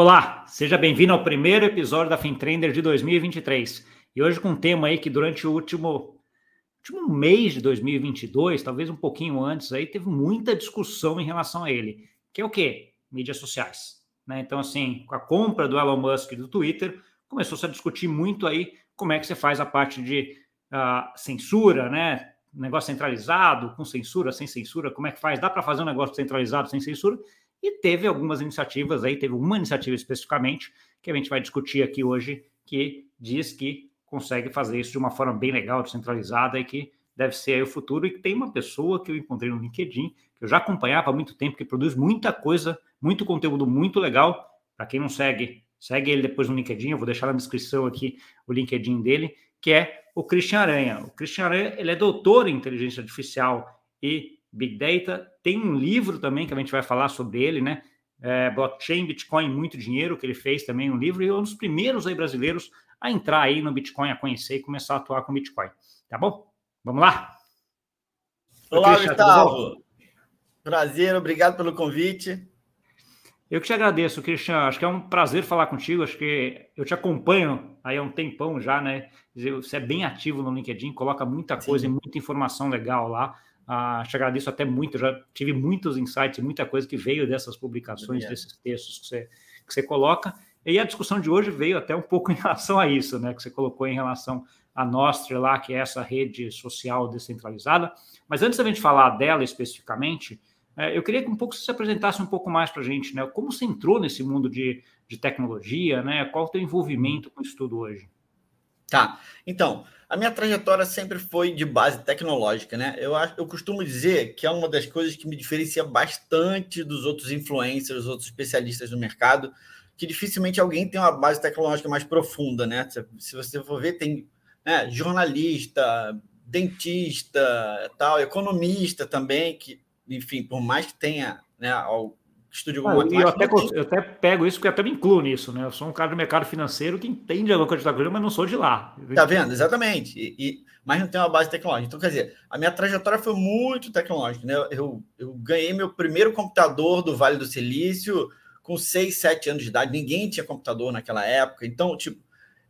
Olá, seja bem-vindo ao primeiro episódio da FinTrender de 2023. E hoje com um tema aí que durante o último, último mês de 2022, talvez um pouquinho antes aí, teve muita discussão em relação a ele, que é o quê? Mídias sociais. Né? Então, assim, com a compra do Elon Musk do Twitter, começou-se a discutir muito aí como é que você faz a parte de uh, censura, né? Negócio centralizado, com censura, sem censura, como é que faz? Dá para fazer um negócio centralizado sem censura? E teve algumas iniciativas aí, teve uma iniciativa especificamente que a gente vai discutir aqui hoje, que diz que consegue fazer isso de uma forma bem legal, descentralizada e que deve ser o futuro. E tem uma pessoa que eu encontrei no LinkedIn, que eu já acompanhava há muito tempo, que produz muita coisa, muito conteúdo muito legal. Para quem não segue, segue ele depois no LinkedIn, eu vou deixar na descrição aqui o LinkedIn dele, que é o Christian Aranha. O Christian Aranha, ele é doutor em inteligência artificial e Big Data. Tem um livro também que a gente vai falar sobre ele, né? É, Blockchain, Bitcoin, muito dinheiro, que ele fez também um livro, e é um dos primeiros aí brasileiros a entrar aí no Bitcoin, a conhecer e começar a atuar com Bitcoin. Tá bom? Vamos lá? Olá, Christian, Gustavo. Prazer, obrigado pelo convite. Eu que te agradeço, Cristian. Acho que é um prazer falar contigo. Acho que eu te acompanho aí há um tempão já, né? Você é bem ativo no LinkedIn, coloca muita coisa Sim. e muita informação legal lá. Ah, te agradeço até muito, já tive muitos insights, muita coisa que veio dessas publicações, desses textos que você, que você coloca. E a discussão de hoje veio até um pouco em relação a isso, né? Que você colocou em relação a Nostra lá, que é essa rede social descentralizada. Mas antes da gente falar dela especificamente, é, eu queria que um pouco você se apresentasse um pouco mais para a gente, né? Como você entrou nesse mundo de, de tecnologia, né? Qual o teu envolvimento com isso tudo hoje? Tá. Então, a minha trajetória sempre foi de base tecnológica, né? Eu, eu costumo dizer que é uma das coisas que me diferencia bastante dos outros influencers, dos outros especialistas do mercado, que dificilmente alguém tem uma base tecnológica mais profunda, né? Se, se você for ver, tem né, jornalista, dentista, tal, economista também, que, enfim, por mais que tenha né, alguma ah, eu, até, eu até pego isso porque até me incluo nisso, né? Eu sou um cara do mercado financeiro que entende alguma coisa de tecnologia, mas não sou de lá. Tá vendo? Exatamente. E, e, mas não tem uma base tecnológica. Então, quer dizer, a minha trajetória foi muito tecnológica, né? Eu, eu ganhei meu primeiro computador do Vale do Silício com 6, 7 anos de idade. Ninguém tinha computador naquela época. Então, tipo,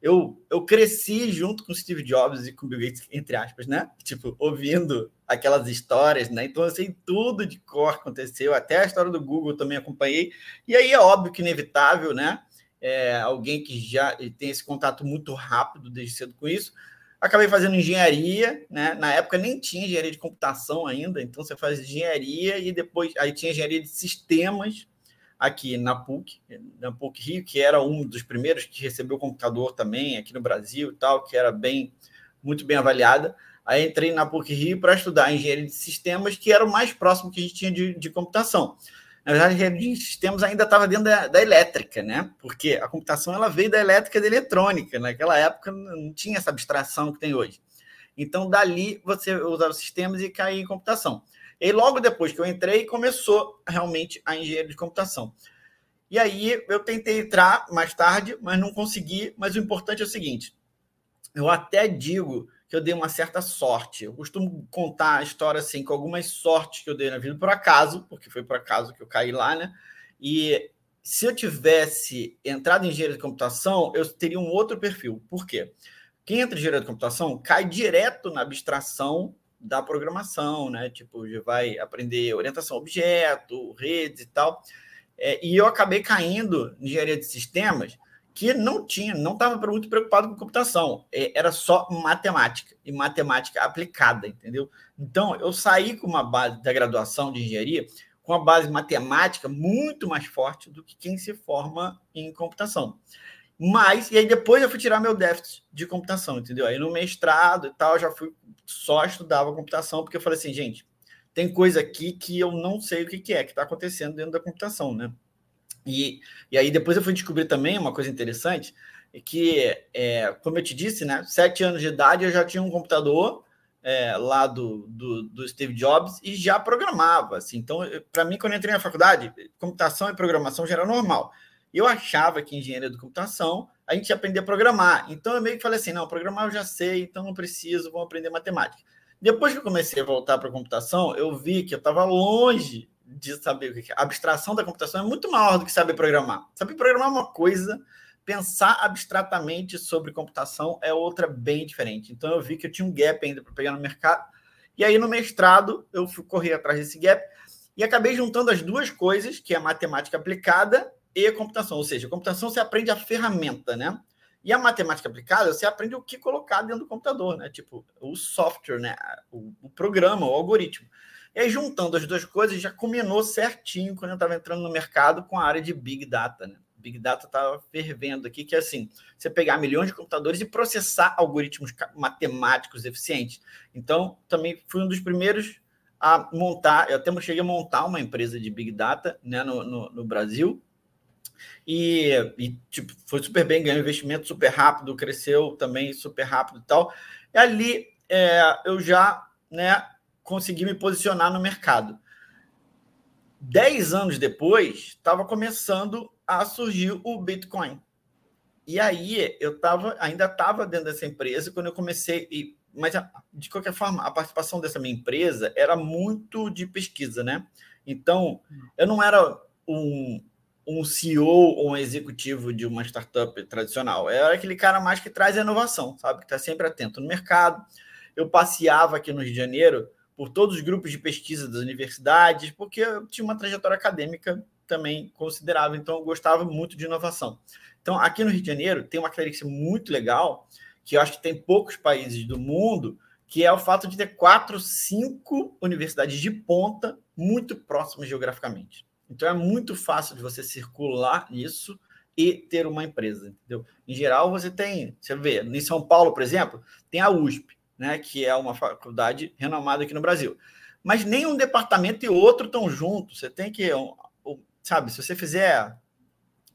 eu, eu cresci junto com Steve Jobs e com Bill Gates, entre aspas, né? Tipo, ouvindo aquelas histórias, né? Então eu sei tudo de cor aconteceu, até a história do Google também acompanhei. E aí é óbvio que inevitável, né? É, alguém que já tem esse contato muito rápido desde cedo com isso. Acabei fazendo engenharia, né? Na época nem tinha engenharia de computação ainda, então você faz engenharia e depois aí tinha engenharia de sistemas aqui na PUC, na PUC Rio, que era um dos primeiros que recebeu computador também aqui no Brasil e tal, que era bem muito bem avaliada. Aí entrei na PUC Rio para estudar engenharia de sistemas, que era o mais próximo que a gente tinha de, de computação. Na verdade, a engenharia de sistemas ainda estava dentro da, da, elétrica, né? Porque a computação ela veio da elétrica e da eletrônica. Naquela época não tinha essa abstração que tem hoje. Então, dali você usava sistemas e caía em computação. E logo depois que eu entrei, começou realmente a engenharia de computação. E aí eu tentei entrar mais tarde, mas não consegui. Mas o importante é o seguinte: eu até digo que eu dei uma certa sorte. Eu costumo contar a história assim, com algumas sortes que eu dei na vida por acaso, porque foi por acaso que eu caí lá, né? E se eu tivesse entrado em engenharia de computação, eu teria um outro perfil. Por quê? Quem entra em engenharia de computação cai direto na abstração da programação, né? Tipo, vai aprender orientação a objeto, redes e tal. É, e eu acabei caindo em engenharia de sistemas que não tinha, não estava muito preocupado com computação, é, era só matemática e matemática aplicada, entendeu? Então, eu saí com uma base da graduação de engenharia com uma base matemática muito mais forte do que quem se forma em computação. Mas, e aí depois eu fui tirar meu déficit de computação, entendeu? Aí no mestrado e tal, eu já fui só estudava computação, porque eu falei assim, gente, tem coisa aqui que eu não sei o que, que é, que está acontecendo dentro da computação, né? E, e aí depois eu fui descobrir também uma coisa interessante, que, é, como eu te disse, né, sete anos de idade eu já tinha um computador é, lá do, do, do, Steve Jobs e já programava. Assim. Então, para mim, quando eu entrei na faculdade, computação e programação já era normal. Eu achava que engenharia de computação a gente ia aprender a programar. Então eu meio que falei assim: não, programar eu já sei, então não preciso, vou aprender matemática. Depois que eu comecei a voltar para a computação, eu vi que eu estava longe de saber o que é. A abstração da computação é muito maior do que saber programar. Saber programar é uma coisa, pensar abstratamente sobre computação é outra bem diferente. Então eu vi que eu tinha um gap ainda para pegar no mercado. E aí no mestrado eu fui correr atrás desse gap e acabei juntando as duas coisas, que é a matemática aplicada e computação. Ou seja, computação você aprende a ferramenta, né? E a matemática aplicada, você aprende o que colocar dentro do computador, né? Tipo, o software, né? O, o programa, o algoritmo. E aí, juntando as duas coisas, já combinou certinho quando eu estava entrando no mercado com a área de Big Data, né? Big Data estava fervendo aqui, que é assim, você pegar milhões de computadores e processar algoritmos matemáticos eficientes. Então, também fui um dos primeiros a montar, eu até cheguei a montar uma empresa de Big Data né, no, no, no Brasil, e, e, tipo, foi super bem, ganhou investimento super rápido, cresceu também super rápido e tal. E ali é, eu já né, consegui me posicionar no mercado. Dez anos depois, estava começando a surgir o Bitcoin. E aí eu tava, ainda estava dentro dessa empresa quando eu comecei. E, mas, de qualquer forma, a participação dessa minha empresa era muito de pesquisa, né? Então, eu não era um, um CEO ou um executivo de uma startup tradicional. Era aquele cara mais que traz inovação, sabe? Que está sempre atento no mercado. Eu passeava aqui no Rio de Janeiro por todos os grupos de pesquisa das universidades, porque eu tinha uma trajetória acadêmica também considerável, então eu gostava muito de inovação. Então, aqui no Rio de Janeiro tem uma característica muito legal, que eu acho que tem poucos países do mundo, que é o fato de ter quatro, cinco universidades de ponta muito próximas geograficamente. Então é muito fácil de você circular nisso e ter uma empresa, entendeu? Em geral, você tem, você vê, em São Paulo, por exemplo, tem a USP, né, que é uma faculdade renomada aqui no Brasil. Mas nem um departamento e outro estão juntos. Você tem que, sabe, se você fizer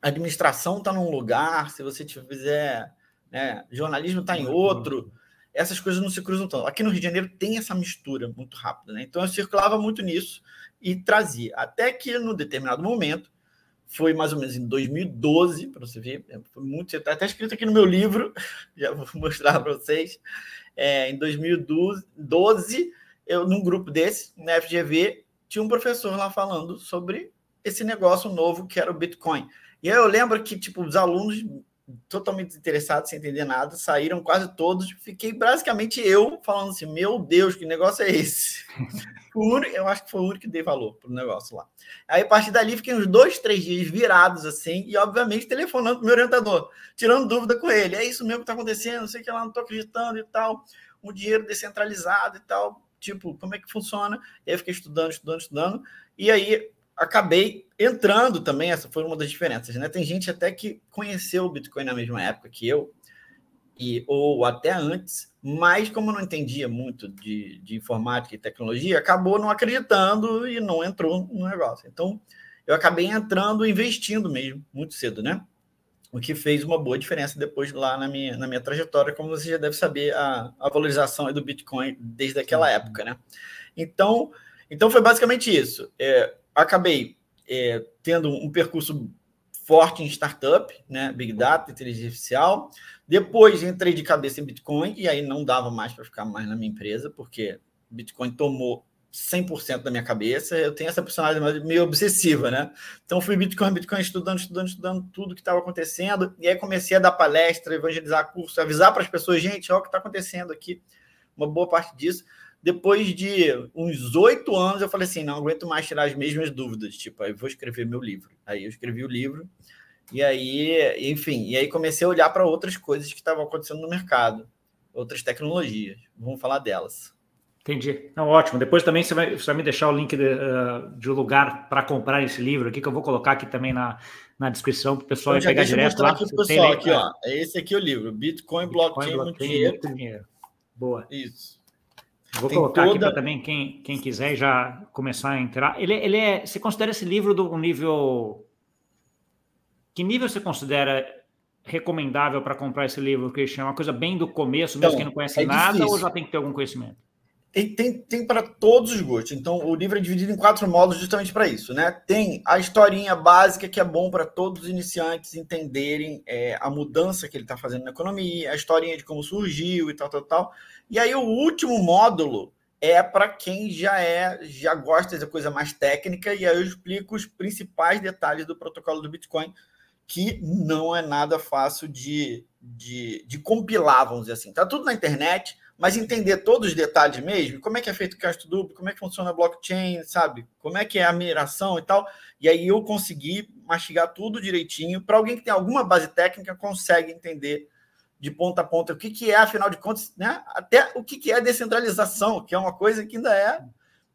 administração está num lugar, se você fizer né, jornalismo está em outro, essas coisas não se cruzam tanto. Aqui no Rio de Janeiro tem essa mistura muito rápida, né? Então eu circulava muito nisso e trazia. Até que, no determinado momento, foi mais ou menos em 2012, para você ver, é, foi muito. Está até escrito aqui no meu livro, já vou mostrar para vocês. É, em 2012, eu, num grupo desse, na FGV, tinha um professor lá falando sobre esse negócio novo que era o Bitcoin. E aí eu lembro que, tipo, os alunos totalmente desinteressados, sem entender nada, saíram quase todos. Fiquei basicamente eu falando assim: Meu Deus, que negócio é esse? único, eu acho que foi o único que dei valor pro negócio lá. Aí, a partir dali, fiquei uns dois, três dias virados assim, e obviamente telefonando pro meu orientador, tirando dúvida com ele: É isso mesmo que tá acontecendo? Não sei o que lá, não tô acreditando e tal. Um dinheiro descentralizado e tal. Tipo, como é que funciona? E aí, eu fiquei estudando, estudando, estudando. E aí, acabei entrando também, essa foi uma das diferenças, né? Tem gente até que conheceu o Bitcoin na mesma época que eu, e, ou até antes, mas como não entendia muito de, de informática e tecnologia, acabou não acreditando e não entrou no negócio. Então, eu acabei entrando, investindo mesmo, muito cedo, né? O que fez uma boa diferença depois lá na minha, na minha trajetória, como você já deve saber, a, a valorização do Bitcoin desde aquela época, né? Então, então foi basicamente isso. É, acabei é, tendo um percurso forte em startup, né? Big Data, inteligência artificial. Depois entrei de cabeça em Bitcoin e aí não dava mais para ficar mais na minha empresa, porque Bitcoin tomou 100% da minha cabeça. Eu tenho essa personalidade meio obsessiva, né? Então fui Bitcoin, Bitcoin, estudando, estudando, estudando tudo que estava acontecendo. E aí comecei a dar palestra, evangelizar curso, avisar para as pessoas, gente, olha o que está acontecendo aqui. Uma boa parte disso depois de uns oito anos, eu falei assim: não aguento mais tirar as mesmas dúvidas. Tipo, aí vou escrever meu livro. Aí eu escrevi o livro. E aí, enfim, e aí comecei a olhar para outras coisas que estavam acontecendo no mercado, outras tecnologias. Vamos falar delas. Entendi. Não, ótimo. Depois também você vai, você vai me deixar o link de, uh, de um lugar para comprar esse livro aqui, que eu vou colocar aqui também na, na descrição para o pessoal pegar direto lá. Aqui, pessoal, aqui, ó. Esse aqui é o livro: Bitcoin, Bitcoin Blockchain, Blockchain muito, dinheiro. dinheiro. Boa. Isso. Vou Tem colocar toda... aqui para também quem, quem quiser já começar a entrar. Ele, ele é. Você considera esse livro do nível. Que nível você considera recomendável para comprar esse livro, Christian? É uma coisa bem do começo, mesmo então, quem não conhece é nada, difícil. ou já tem que ter algum conhecimento? Tem, tem, para todos os gostos. Então, o livro é dividido em quatro módulos justamente para isso, né? Tem a historinha básica, que é bom para todos os iniciantes entenderem é, a mudança que ele está fazendo na economia, a historinha de como surgiu e tal, tal, tal. E aí, o último módulo é para quem já é, já gosta de coisa mais técnica, e aí eu explico os principais detalhes do protocolo do Bitcoin, que não é nada fácil de, de, de compilar, vamos dizer assim. Tá tudo na internet, mas entender todos os detalhes mesmo, como é que é feito o gasto duplo, como é que funciona a blockchain, sabe? Como é que é a mineração e tal. E aí eu consegui mastigar tudo direitinho. Para alguém que tem alguma base técnica, consegue entender de ponta a ponta o que, que é, afinal de contas, né? até o que, que é descentralização, que é uma coisa que ainda é,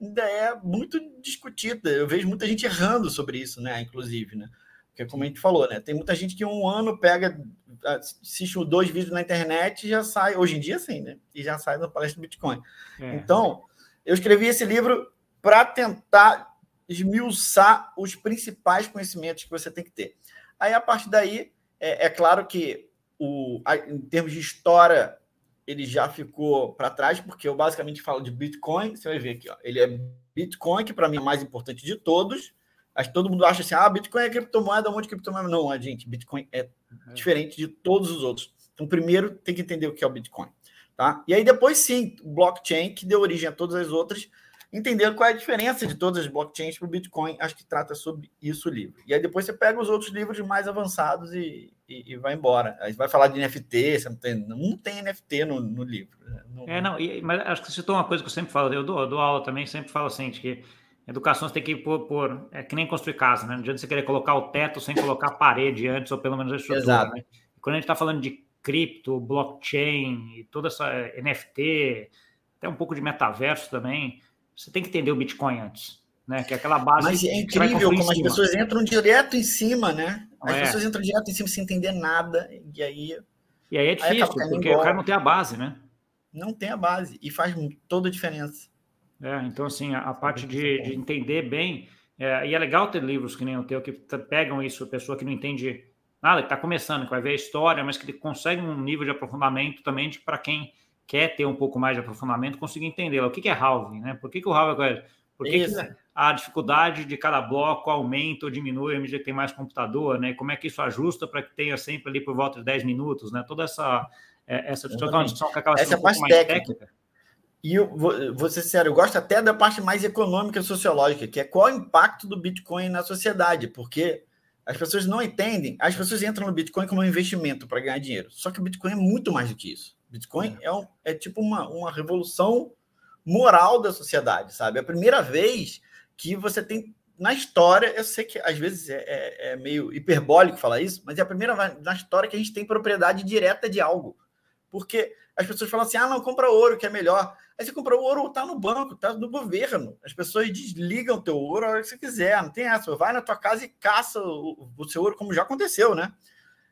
ainda é muito discutida. Eu vejo muita gente errando sobre isso, né? inclusive. Né? Porque, como a gente falou, né? tem muita gente que um ano pega, assiste dois vídeos na internet e já sai, hoje em dia sim, né? e já sai da palestra do Bitcoin. É. Então, eu escrevi esse livro para tentar esmiuçar os principais conhecimentos que você tem que ter. Aí, a partir daí, é, é claro que o, em termos de história, ele já ficou para trás, porque eu basicamente falo de Bitcoin. Você vai ver aqui, ó, ele é Bitcoin, que para mim é o mais importante de todos. Acho que todo mundo acha assim: ah, Bitcoin é criptomoeda, um monte de criptomoeda. Não, a gente, Bitcoin é, é diferente de todos os outros. Então, primeiro tem que entender o que é o Bitcoin. Tá? E aí, depois, sim, o blockchain, que deu origem a todas as outras, entender qual é a diferença de todas as blockchains para o Bitcoin. Acho que trata sobre isso o livro. E aí depois você pega os outros livros mais avançados e, e, e vai embora. Aí vai falar de NFT, você não tem, não tem NFT no, no livro. Né? Não... É, não, e, mas acho que você citou uma coisa que eu sempre falo, eu dou, eu dou aula também, sempre falo assim, que educação você tem que por, por é que nem construir casa, né? Não adianta você querer colocar o teto sem colocar a parede antes, ou pelo menos a estrutura. Exato. Né? Quando a gente está falando de cripto, blockchain e toda essa NFT, até um pouco de metaverso também, você tem que entender o Bitcoin antes, né? Que é aquela base. Mas é incrível como as pessoas entram direto em cima, né? As é. pessoas entram direto em cima sem entender nada, e aí. E aí é difícil, aí porque embora. o cara não tem a base, né? Não tem a base, e faz toda a diferença. É, então, assim, a, a parte de, de, entender bem. É, e é legal ter livros que nem o teu, que pegam isso, a pessoa que não entende nada, que está começando, que vai ver a história, mas que consegue um nível de aprofundamento também para quem quer ter um pouco mais de aprofundamento, conseguir entender o que, que é halving, né? Por que, que o halving é Por que, que, a dificuldade de cada bloco aumenta ou diminui à medida que tem mais computador, né? Como é que isso ajusta para que tenha sempre ali por volta de 10 minutos, né? Toda essa é, essa discussão, que acaba sendo essa um parte técnica. técnica. E eu vou, vou ser sério, eu gosto até da parte mais econômica e sociológica, que é qual é o impacto do Bitcoin na sociedade, porque as pessoas não entendem, as pessoas entram no Bitcoin como um investimento para ganhar dinheiro. Só que o Bitcoin é muito mais do que isso. Bitcoin é, um, é tipo uma, uma revolução moral da sociedade, sabe? É a primeira vez que você tem na história, eu sei que às vezes é, é, é, meio hiperbólico falar isso, mas é a primeira vez na história que a gente tem propriedade direta de algo. Porque as pessoas falam assim: ah, não, compra ouro, que é melhor. Aí você compra o ouro, tá no banco, tá no governo. As pessoas desligam o teu ouro a hora que você quiser, não tem essa. Vai na tua casa e caça o, o seu ouro, como já aconteceu, né?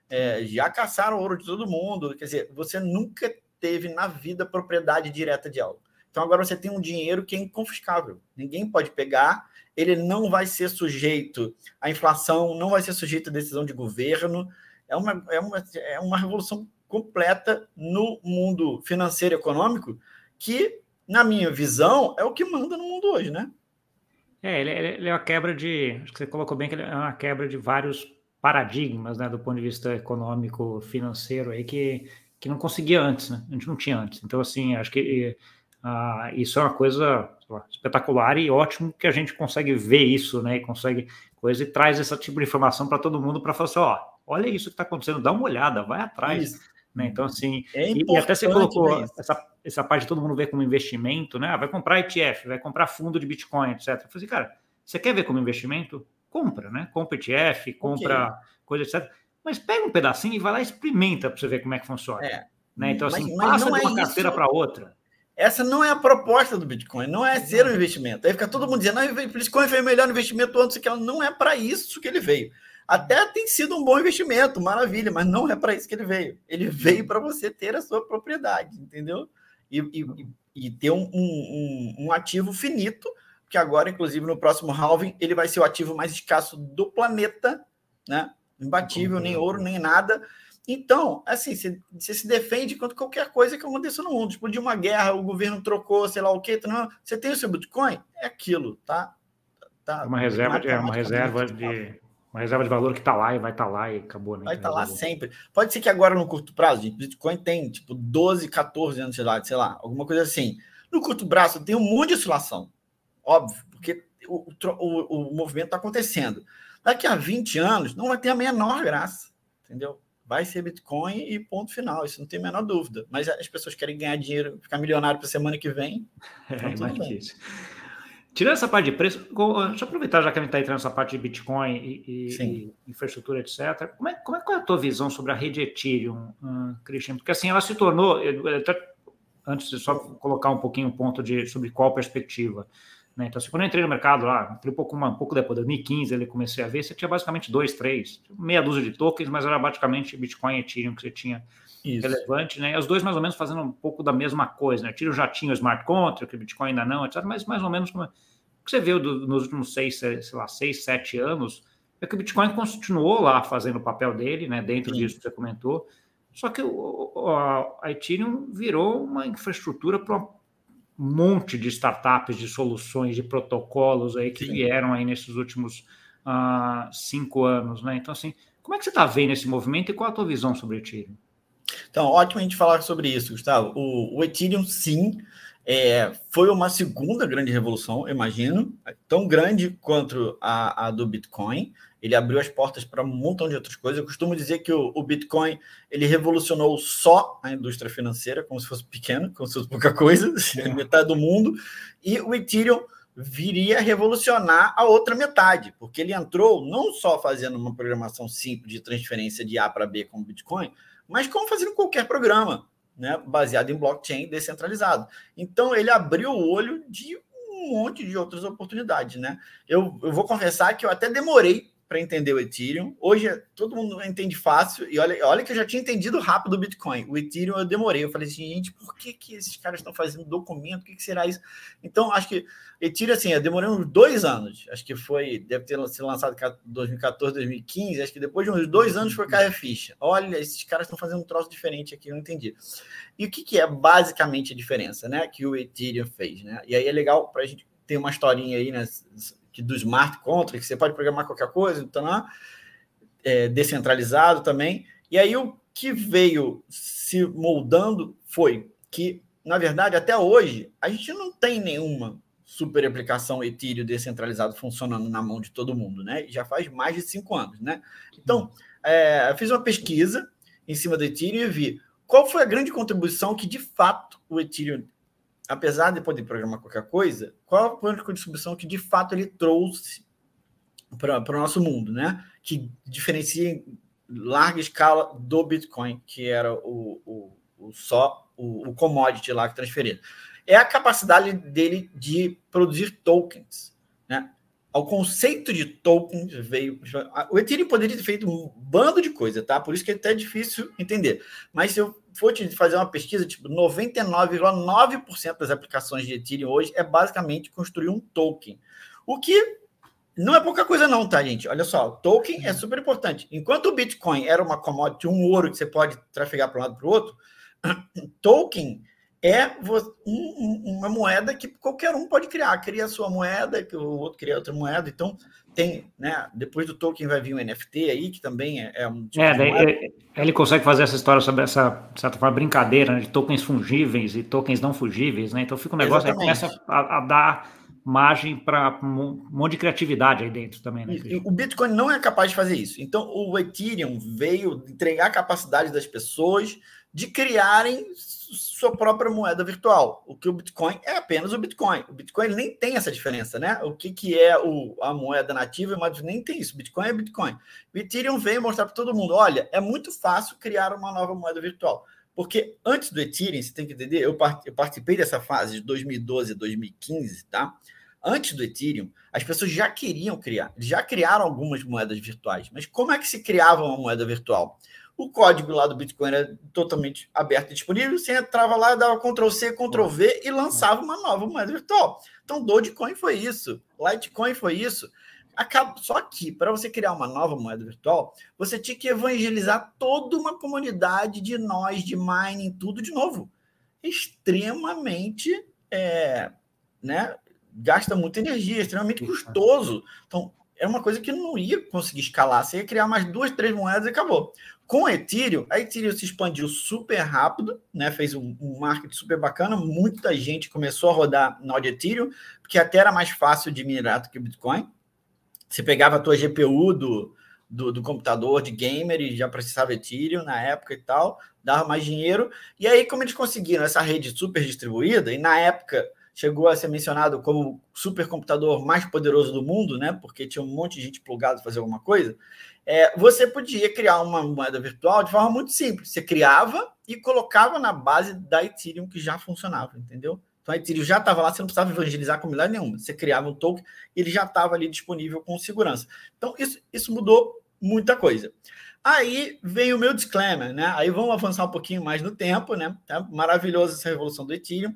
é, já caçaram ouro de todo mundo. Quer dizer, você nunca teve na vida propriedade direta de algo. Então agora você tem um dinheiro que é inconfiscável. Ninguém pode pegar, ele não vai ser sujeito à inflação, não vai ser sujeito à decisão de governo. É uma, é uma, é uma revolução completa no mundo financeiro e econômico que, na minha visão, é o que manda no mundo hoje, né? É, ele, é, ele é uma quebra de. Acho que você colocou bem que ele é uma quebra de vários paradigmas, né, do ponto de vista econômico, financeiro, aí que, que não conseguia antes, né? A gente não tinha antes. Então, assim, acho que uh, isso é uma coisa lá, espetacular e ótimo que a gente consegue ver isso, né? E consegue coisa e traz esse tipo de informação para todo mundo para falar assim, ó, olha isso que está acontecendo, dá uma olhada, vai atrás. Né? Então, assim, é e, e, até você colocou essa, essa parte de todo mundo ver como investimento, né? Ah, vai comprar ETF, vai comprar fundo de Bitcoin, etc. Eu falei assim, cara, você quer ver como investimento? compra, né? Compra ETF, compra okay. coisa, etc. Mas pega um pedacinho e vai lá e experimenta para você ver como é que funciona. É. Né? Então, assim, mas, passa mas de uma é carteira para outra. Essa não é a proposta do Bitcoin, não é ser um investimento. Aí fica todo mundo dizendo, o Bitcoin foi o melhor investimento antes que ela não é para isso que ele veio. Até tem sido um bom investimento, maravilha, mas não é para isso que ele veio. Ele veio para você ter a sua propriedade, entendeu? E, e, e ter um, um, um ativo finito que agora, inclusive, no próximo halving, ele vai ser o ativo mais escasso do planeta, né? Imbatível, nem ouro, nem nada. Então, assim, você, você se defende contra qualquer coisa que aconteça no mundo. Explodiu uma guerra, o governo trocou, sei lá o quê. Não, você tem o seu Bitcoin? É aquilo, tá? tá é uma reserva, de, é uma reserva de uma reserva de valor que está lá e vai estar tá lá e acabou, né? Vai estar tá lá sempre. Pode ser que agora, no curto prazo, gente, Bitcoin tem tipo 12, 14 anos de idade, sei lá, alguma coisa assim. No curto prazo tem um monte de oscilação, óbvio, porque o, o, o movimento está acontecendo. Daqui a 20 anos não vai ter a menor graça, entendeu? Vai ser Bitcoin e ponto final, isso não tem a menor dúvida. Mas as pessoas querem ganhar dinheiro, ficar milionário para semana que vem. Então é, tudo bem. Tirando essa parte de preço, deixa eu aproveitar já que a gente está entrando nessa parte de Bitcoin e, e, infraestrutura, etc. Como é, como é, qual é a tua visão sobre a rede Ethereum, uh, Christian? Porque assim, ela se tornou, antes de só colocar um pouquinho o ponto de sobre qual perspectiva. Né? Então, assim, quando eu entrei no mercado lá, entrei um pouco, uma, um pouco depois, 2015, ele comecei a ver, você tinha basicamente dois, três, meia dúzia de tokens, mas era basicamente Bitcoin e Ethereum que você tinha Isso. relevante, né? E os dois mais ou menos fazendo um pouco da mesma coisa, né? Ethereum já tinha o smart contract, o Bitcoin ainda não, etc. Mas mais ou menos como o que você viu do, nos últimos seis, sei lá, seis, sete anos, é que o Bitcoin continuou lá fazendo o papel dele, né? Dentro Sim. disso que você comentou. Só que o, a Ethereum virou uma infraestrutura para um monte de startups, de soluções, de protocolos aí que Sim. vieram aí nesses últimos uh, cinco anos, né? Então, assim, como é que você está vendo esse movimento e qual a tua visão sobre o Ethereum? Então, ótimo a gente falar sobre isso, Gustavo. O, o Ethereum, sim, é, foi uma segunda grande revolução, imagino, tão grande quanto a, a do Bitcoin ele abriu as portas para um montão de outras coisas. Eu costumo dizer que o, o, Bitcoin ele revolucionou só a indústria financeira, como se fosse pequeno, como se fosse pouca coisa, é. metade do mundo, e o Ethereum viria a revolucionar a outra metade, porque ele entrou não só fazendo uma programação simples de transferência de A para B com o Bitcoin, mas como fazendo qualquer programa, né, baseado em blockchain descentralizado. Então ele abriu o olho de um monte de outras oportunidades, né? Eu, eu vou confessar que eu até demorei para entender o Ethereum. Hoje todo mundo entende fácil. E olha, olha que eu já tinha entendido rápido o Bitcoin. O Ethereum eu demorei. Eu falei assim, gente, por que, que esses caras estão fazendo documento? O que, que será isso? Então, acho que Ethereum, assim, eu demorei uns dois anos. Acho que foi, deve ter sido lançado em 2014, 2015. Acho que depois de uns dois anos foi cair a ficha. Olha, esses caras estão fazendo um troço diferente aqui, eu não entendi. E o que, que é basicamente a diferença, né? Que o Ethereum fez, né? E aí é legal para a gente ter uma historinha aí, né? Que do smart contract, que você pode programar qualquer coisa, então, né? é, descentralizado também. E aí o que veio se moldando foi que, na verdade, até hoje, a gente não tem nenhuma super aplicação Ethereum descentralizado funcionando na mão de todo mundo, né? Já faz mais de cinco anos, né? Então, é, eu fiz uma pesquisa em cima do Ethereum e vi qual foi a grande contribuição que, de fato, o Ethereum apesar de poder programar qualquer coisa, qual a a distribuição que de fato ele trouxe para o nosso mundo, né? Que diferencia em larga escala do Bitcoin, que era o, o, o só o, o, commodity lá que transferia. É a capacidade dele de produzir tokens, né? O conceito de tokens veio. O Ethereum poderia ter feito um bando de coisa, tá? Por isso que é até difícil entender. Mas eu for te fazer uma pesquisa, tipo, 99,9% das aplicações de Ethereum hoje é basicamente construir um token. O que não é pouca coisa, não, tá, gente? Olha só, token é super importante. Enquanto o Bitcoin era uma commodity, um ouro que você pode trafegar para um lado para o outro, token é uma moeda que qualquer um pode criar. Cria a sua moeda, que o outro cria outra moeda. Então, tem, né? Depois do token vai vir um NFT aí, que também é, é um tipo é, ele, ele consegue fazer essa história sobre essa, de certa forma, brincadeira né, de tokens fungíveis e tokens não fungíveis, né? Então fica um negócio Exatamente. aí começa a, a dar margem para um monte de criatividade aí dentro também. Né, o Bitcoin não é capaz de fazer isso. Então, o Ethereum veio entregar a capacidade das pessoas de criarem sua própria moeda virtual. O que o Bitcoin é apenas o Bitcoin. O Bitcoin nem tem essa diferença, né? O que, que é o, a moeda nativa, mas nem tem isso. Bitcoin é Bitcoin. O Ethereum veio mostrar para todo mundo: olha, é muito fácil criar uma nova moeda virtual. Porque antes do Ethereum, você tem que entender, eu, eu participei dessa fase de 2012 a 2015, tá? Antes do Ethereum, as pessoas já queriam criar, já criaram algumas moedas virtuais. Mas como é que se criava uma moeda virtual? O código lá do Bitcoin era totalmente aberto e disponível. Você entrava lá, dava Ctrl C, Ctrl V e lançava uma nova moeda virtual. Então, Dogecoin foi isso, Litecoin foi isso. Só que, para você criar uma nova moeda virtual, você tinha que evangelizar toda uma comunidade de nós, de mining, tudo de novo. Extremamente, é, né? Gasta muita energia, extremamente custoso. Então, é uma coisa que não ia conseguir escalar. Você ia criar mais duas, três moedas e acabou. Com Ethereum, a Ethereum se expandiu super rápido, né? Fez um, um marketing super bacana. Muita gente começou a rodar no de Ethereum, porque até era mais fácil de minerar do que o Bitcoin. Você pegava a tua GPU do, do, do, computador de gamer e já precisava Ethereum na época e tal, dava mais dinheiro. E aí, como eles conseguiram essa rede super distribuída, e na época chegou a ser mencionado como o supercomputador mais poderoso do mundo, né? Porque tinha um monte de gente plugada fazer alguma coisa é, você podia criar uma moeda virtual de forma muito simples. Você criava e colocava na base da Ethereum que já funcionava, entendeu? Então a Ethereum já estava lá, você não precisava evangelizar com milagre nenhuma. Você criava um token e ele já estava ali disponível com segurança. Então isso, isso mudou muita coisa. Aí vem o meu disclaimer, né? Aí vamos avançar um pouquinho mais no tempo, né? É maravilhosa essa revolução do Ethereum.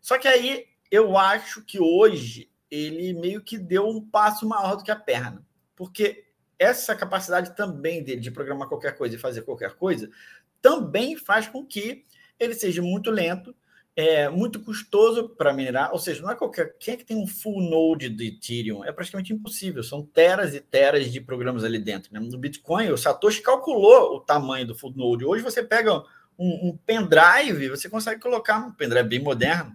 Só que aí eu acho que hoje ele meio que deu um passo maior do que a perna. Porque essa capacidade também dele de programar qualquer coisa e fazer qualquer coisa também faz com que ele seja muito lento, é muito custoso para minerar, ou seja, não é qualquer. Quem é que tem um full node de Ethereum? É praticamente impossível, são teras e teras de programas ali dentro. Né? No Bitcoin, o Satoshi calculou o tamanho do full node. Hoje você pega um, um pendrive, você consegue colocar um pendrive bem moderno,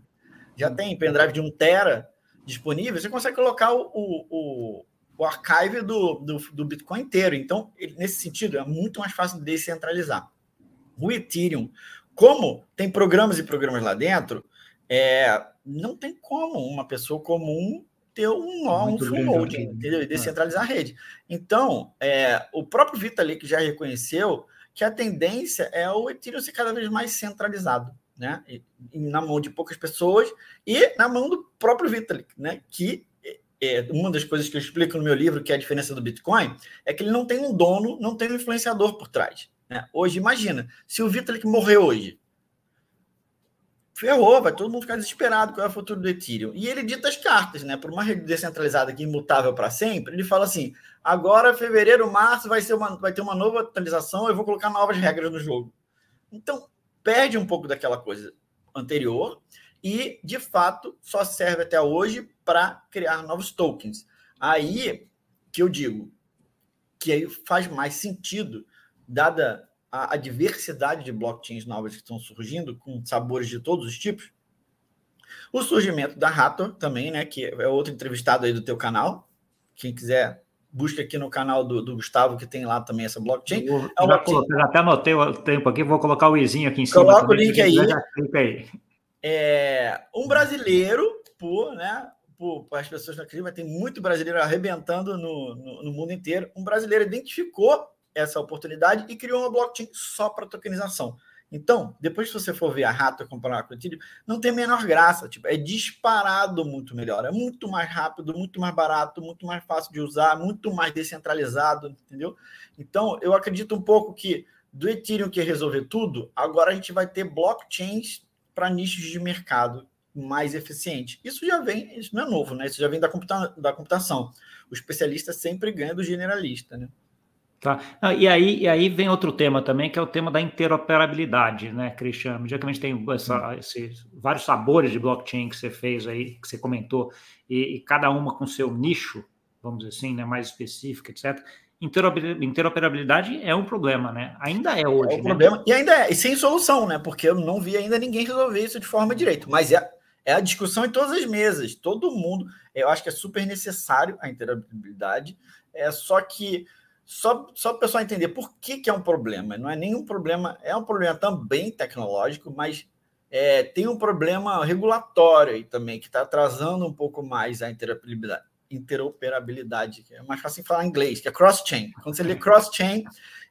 já tem pendrive de um tera disponível, você consegue colocar o, o o archive do, do, do Bitcoin inteiro. Então, ele, nesse sentido, é muito mais fácil de descentralizar. O Ethereum, como tem programas e programas lá dentro, é, não tem como uma pessoa comum ter um nó, um full node, entendeu? E descentralizar a rede. Então, é, o próprio Vitalik já reconheceu que a tendência é o Ethereum ser cada vez mais centralizado, né? Na mão de poucas pessoas e na mão do próprio Vitalik, né? Que é, uma das coisas que eu explico no meu livro, que é a diferença do Bitcoin, é que ele não tem um dono, não tem um influenciador por trás. Né? Hoje, imagina, se o Vitalik morrer hoje, ferrou, vai todo mundo ficar desesperado qual é o futuro do Ethereum. E ele dita as cartas, né? Por uma rede descentralizada aqui imutável para sempre, ele fala assim: agora, fevereiro, março, vai, ser uma, vai ter uma nova atualização, eu vou colocar novas regras no jogo. Então, perde um pouco daquela coisa anterior e, de fato, só serve até hoje para criar novos tokens. Aí que eu digo que aí faz mais sentido, dada a, a diversidade de blockchains novas que estão surgindo, com sabores de todos os tipos, o surgimento da Rator também, né, que é outro entrevistado aí do teu canal. Quem quiser, busca aqui no canal do, do Gustavo, que tem lá também essa blockchain. Vou, é já, blockchain. até anotei o tempo aqui, vou colocar o izinho aqui em cima. Coloca também, o link aí. aí é, um brasileiro, por, né, por, por as pessoas não acreditam, mas tem muito brasileiro arrebentando no, no, no, mundo inteiro. Um brasileiro identificou essa oportunidade e criou uma blockchain só para tokenização. Então, depois que você for ver a Rato comparar com o Ethereum, não tem a menor graça. Tipo, é disparado muito melhor. É muito mais rápido, muito mais barato, muito mais fácil de usar, muito mais descentralizado, entendeu? Então, eu acredito um pouco que do Ethereum que resolver tudo, agora a gente vai ter blockchains para nichos de mercado mais eficiente. Isso já vem, isso não é novo, né? Isso já vem da, computa da computação. O especialista sempre ganha do generalista, né? Tá. Ah, e, aí, e aí vem outro tema também, que é o tema da interoperabilidade, né, Cristiano? Já que a gente tem essa, esses, vários sabores de blockchain que você fez aí, que você comentou, e, e cada uma com seu nicho, vamos dizer assim, né, mais específico, etc interoperabilidade é um problema, né? Ainda é hoje. É um né? problema, e ainda é, e sem solução, né? Porque eu não vi ainda ninguém resolver isso de forma direita. Mas é, é a discussão em todas as mesas. Todo mundo, eu acho que é super necessário a interoperabilidade. É só que só, só o pessoal entender por que, que é um problema. Não é nenhum problema, é um problema também tecnológico, mas é, tem um problema regulatório aí também, que está atrasando um pouco mais a interoperabilidade interoperabilidade, que é mais fácil falar em inglês, que é cross-chain. Quando você lê cross-chain,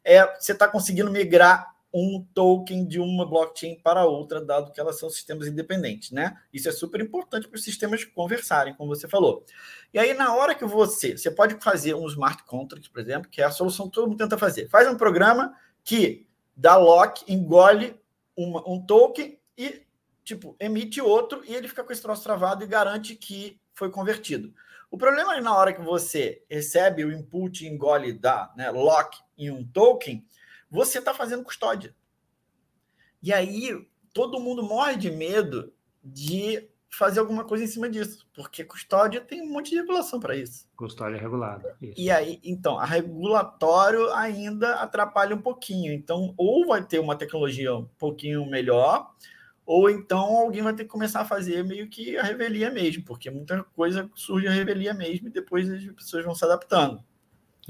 é, você está conseguindo migrar um token de uma blockchain para outra, dado que elas são sistemas independentes, né? Isso é super importante para os sistemas conversarem, como você falou. E aí, na hora que você, você pode fazer um smart contract, por exemplo, que é a solução que todo mundo tenta fazer. Faz um programa que dá lock, engole uma, um token e, tipo, emite outro e ele fica com esse troço travado e garante que foi convertido. O problema é na hora que você recebe o input engole da né, lock em um token, você está fazendo custódia. E aí todo mundo morre de medo de fazer alguma coisa em cima disso, porque custódia tem um monte de regulação para isso. Custódia regulada. Isso. E aí, então, a regulatório ainda atrapalha um pouquinho. Então, ou vai ter uma tecnologia um pouquinho melhor, ou então alguém vai ter que começar a fazer meio que a revelia mesmo, porque muita coisa surge a revelia mesmo e depois as pessoas vão se adaptando.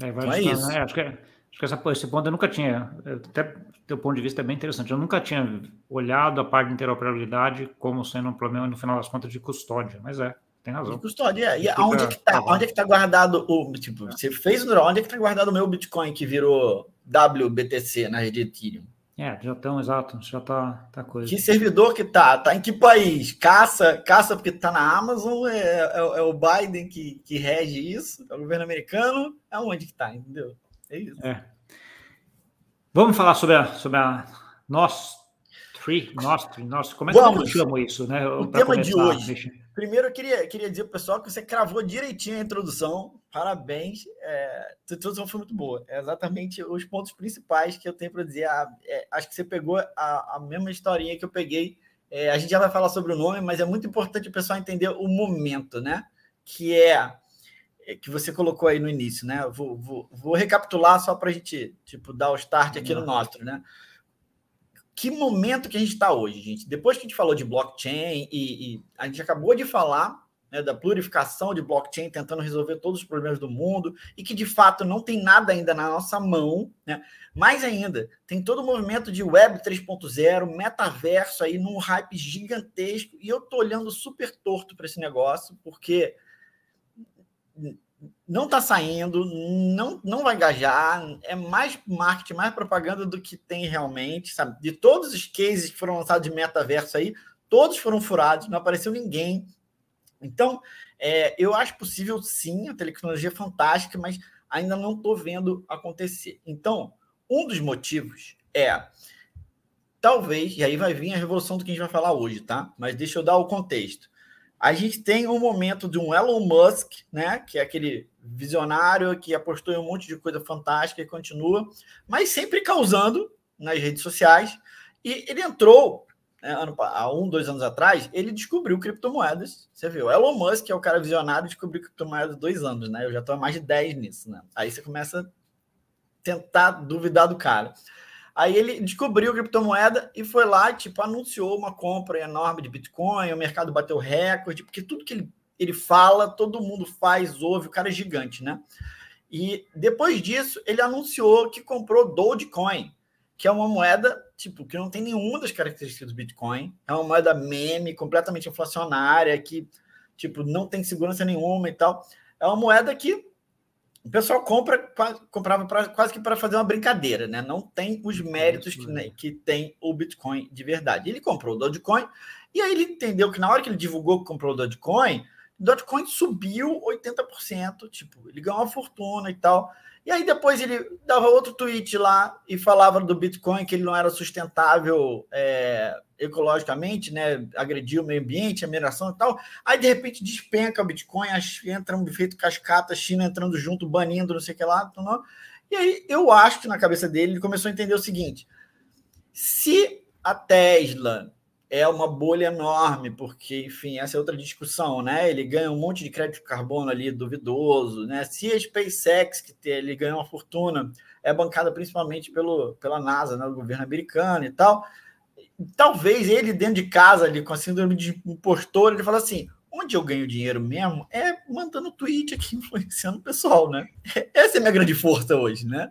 É, vai então é isso. Né? Acho que, acho que essa, esse ponto eu nunca tinha, até teu ponto de vista é bem interessante, eu nunca tinha olhado a parte de interoperabilidade como sendo um problema, no final das contas, de custódia, mas é, tem razão. De custódia, é. E onde é que está onde é que tá guardado o, tipo, você fez o onde é que está guardado o meu Bitcoin que virou WBTC na rede Ethereum? É, já estão, exato, já tá, tá coisa. Que servidor que tá? Tá em que país? Caça, caça porque tá na Amazon, é, é, é o Biden que, que rege isso, é o governo americano, é onde que tá, entendeu? É isso. É. Vamos falar sobre a, sobre a nós, Tree, Nostri, como é que eu chamo isso, né? O tema de hoje. Primeiro, eu queria, queria dizer para o pessoal que você cravou direitinho a introdução. Parabéns. É, a introdução foi muito boa. É exatamente os pontos principais que eu tenho para dizer. Ah, é, acho que você pegou a, a mesma historinha que eu peguei. É, a gente já vai falar sobre o nome, mas é muito importante o pessoal entender o momento, né? Que é que você colocou aí no início, né? Vou, vou, vou recapitular só para a gente tipo, dar o start aqui no nosso, né? que momento que a gente está hoje, gente? Depois que a gente falou de blockchain e, e a gente acabou de falar né, da plurificação de blockchain, tentando resolver todos os problemas do mundo, e que de fato não tem nada ainda na nossa mão, né? Mais ainda, tem todo o movimento de Web 3.0, metaverso aí num hype gigantesco, e eu tô olhando super torto para esse negócio, porque não está saindo, não, não vai engajar, é mais marketing, mais propaganda do que tem realmente, sabe? De todos os cases que foram lançados de metaverso aí, todos foram furados, não apareceu ninguém. Então, é, eu acho possível sim, a tecnologia é fantástica, mas ainda não estou vendo acontecer. Então, um dos motivos é talvez, e aí vai vir a revolução do que a gente vai falar hoje, tá? Mas deixa eu dar o contexto. A gente tem um momento de um Elon Musk, né, que é aquele visionário que apostou em um monte de coisa fantástica e continua, mas sempre causando nas redes sociais. E ele entrou né, ano, há um, dois anos atrás, ele descobriu criptomoedas. Você viu? Elon Musk, que é o cara visionário, descobriu criptomoedas dois anos, né? Eu já estou há mais de dez nisso, né? Aí você começa a tentar duvidar do cara. Aí ele descobriu criptomoeda e foi lá, tipo, anunciou uma compra enorme de Bitcoin, o mercado bateu recorde, porque tudo que ele, ele fala, todo mundo faz, ouve, o cara é gigante, né? E depois disso, ele anunciou que comprou Dogecoin, que é uma moeda, tipo, que não tem nenhuma das características do Bitcoin, é uma moeda meme, completamente inflacionária, que, tipo, não tem segurança nenhuma e tal. É uma moeda que o pessoal compra, comprava pra, quase que para fazer uma brincadeira, né? Não tem os méritos que, né, que tem o Bitcoin de verdade. Ele comprou o Dogecoin e aí ele entendeu que na hora que ele divulgou que comprou o Dogecoin, o Dogecoin subiu 80%, tipo, ele ganhou uma fortuna e tal. E aí depois ele dava outro tweet lá e falava do Bitcoin que ele não era sustentável é, ecologicamente, né? Agrediu o meio ambiente, a mineração e tal. Aí de repente despenca o Bitcoin, entra um feito cascata, China entrando junto, banindo, não sei o que lá. Não. E aí eu acho que na cabeça dele ele começou a entender o seguinte: se a Tesla é uma bolha enorme, porque, enfim, essa é outra discussão, né? Ele ganha um monte de crédito de carbono ali duvidoso, né? Se a SpaceX, que ele ganha uma fortuna, é bancada principalmente pelo, pela NASA, né? O governo americano e tal, talvez ele dentro de casa ali com a síndrome de impostor, ele fala assim, onde eu ganho dinheiro mesmo é mandando tweet aqui, influenciando o pessoal, né? Essa é a minha grande força hoje, né?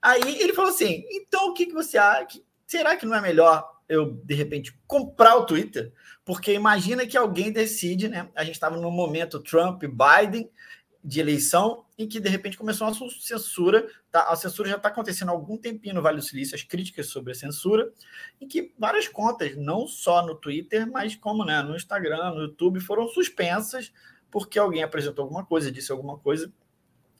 Aí ele falou assim, então o que, que você acha? Será que não é melhor eu, de repente, comprar o Twitter, porque imagina que alguém decide, né? A gente estava no momento Trump Biden de eleição, em que de repente começou uma censura. Tá? A censura já está acontecendo há algum tempinho no Vale do Silício, as críticas sobre a censura, em que várias contas, não só no Twitter, mas como né, no Instagram, no YouTube, foram suspensas porque alguém apresentou alguma coisa, disse alguma coisa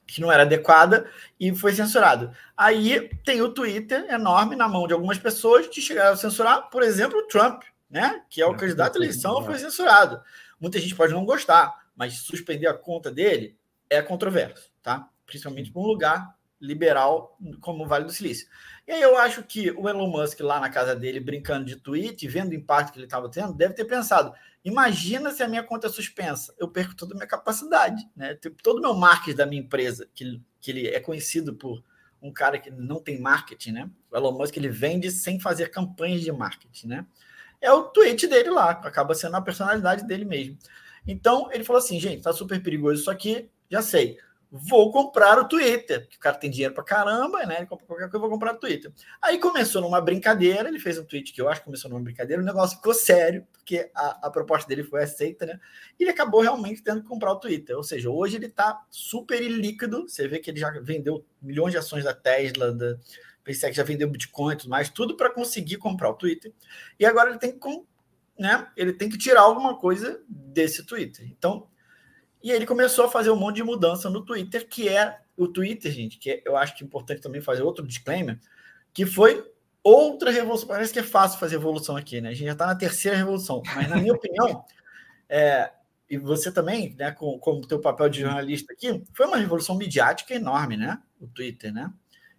que não era adequada e foi censurado. Aí tem o Twitter enorme na mão de algumas pessoas que chegaram a censurar, por exemplo, o Trump, né? Que é o é, candidato à eleição, foi censurado. Muita gente pode não gostar, mas suspender a conta dele é controverso, tá? Principalmente para um lugar liberal como o Vale do Silício. E aí eu acho que o Elon Musk lá na casa dele, brincando de tweet, vendo o impacto que ele estava tendo, deve ter pensado: imagina se a minha conta é suspensa, eu perco toda a minha capacidade, né? Todo o meu marketing da minha empresa, que, que ele é conhecido por um cara que não tem marketing, né? O Elon Musk ele vende sem fazer campanhas de marketing, né? É o tweet dele lá, acaba sendo a personalidade dele mesmo. Então ele falou assim, gente, tá super perigoso isso aqui, já sei vou comprar o Twitter, porque o cara tem dinheiro para caramba, né? Ele compra qualquer coisa, eu vou comprar o Twitter. Aí começou numa brincadeira, ele fez um tweet que eu acho que começou numa brincadeira, o negócio ficou sério, porque a, a proposta dele foi aceita, né? E ele acabou realmente tendo que comprar o Twitter. Ou seja, hoje ele está super líquido. Você vê que ele já vendeu milhões de ações da Tesla, da SpaceX, já vendeu Bitcoin e tudo mais, tudo para conseguir comprar o Twitter. E agora ele tem que, né? Ele tem que tirar alguma coisa desse Twitter. Então, e ele começou a fazer um monte de mudança no Twitter, que é o Twitter, gente, que eu acho que é importante também fazer outro disclaimer, que foi outra revolução. Parece que é fácil fazer evolução aqui, né? A gente já está na terceira revolução, mas na minha opinião, é, e você também, né, com, com o teu papel de jornalista aqui, foi uma revolução midiática enorme, né? O Twitter, né?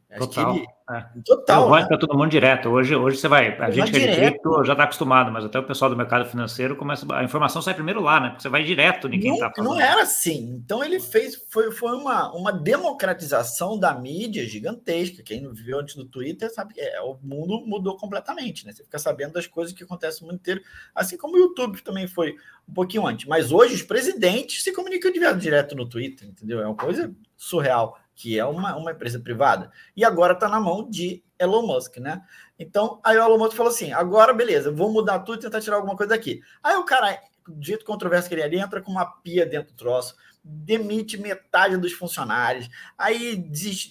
Acho Total. Ele... É. Total. Vai né? para todo mundo direto. Hoje, hoje você vai. A gente que é já está acostumado, mas até o pessoal do mercado financeiro começa. A informação sai primeiro lá, né? Porque você vai direto ninguém está falando. Não era assim. Então ele fez. Foi, foi uma, uma democratização da mídia gigantesca. Quem não viveu antes do Twitter sabe que é, o mundo mudou completamente, né? Você fica sabendo das coisas que acontecem no mundo inteiro. Assim como o YouTube também foi um pouquinho antes. Mas hoje os presidentes se comunicam direto no Twitter, entendeu? É uma coisa surreal que é uma, uma empresa privada, e agora está na mão de Elon Musk, né? Então, aí o Elon Musk falou assim: agora beleza, vou mudar tudo e tentar tirar alguma coisa daqui. Aí o cara, do jeito controverso que ele ele entra com uma pia dentro do troço, demite metade dos funcionários, aí,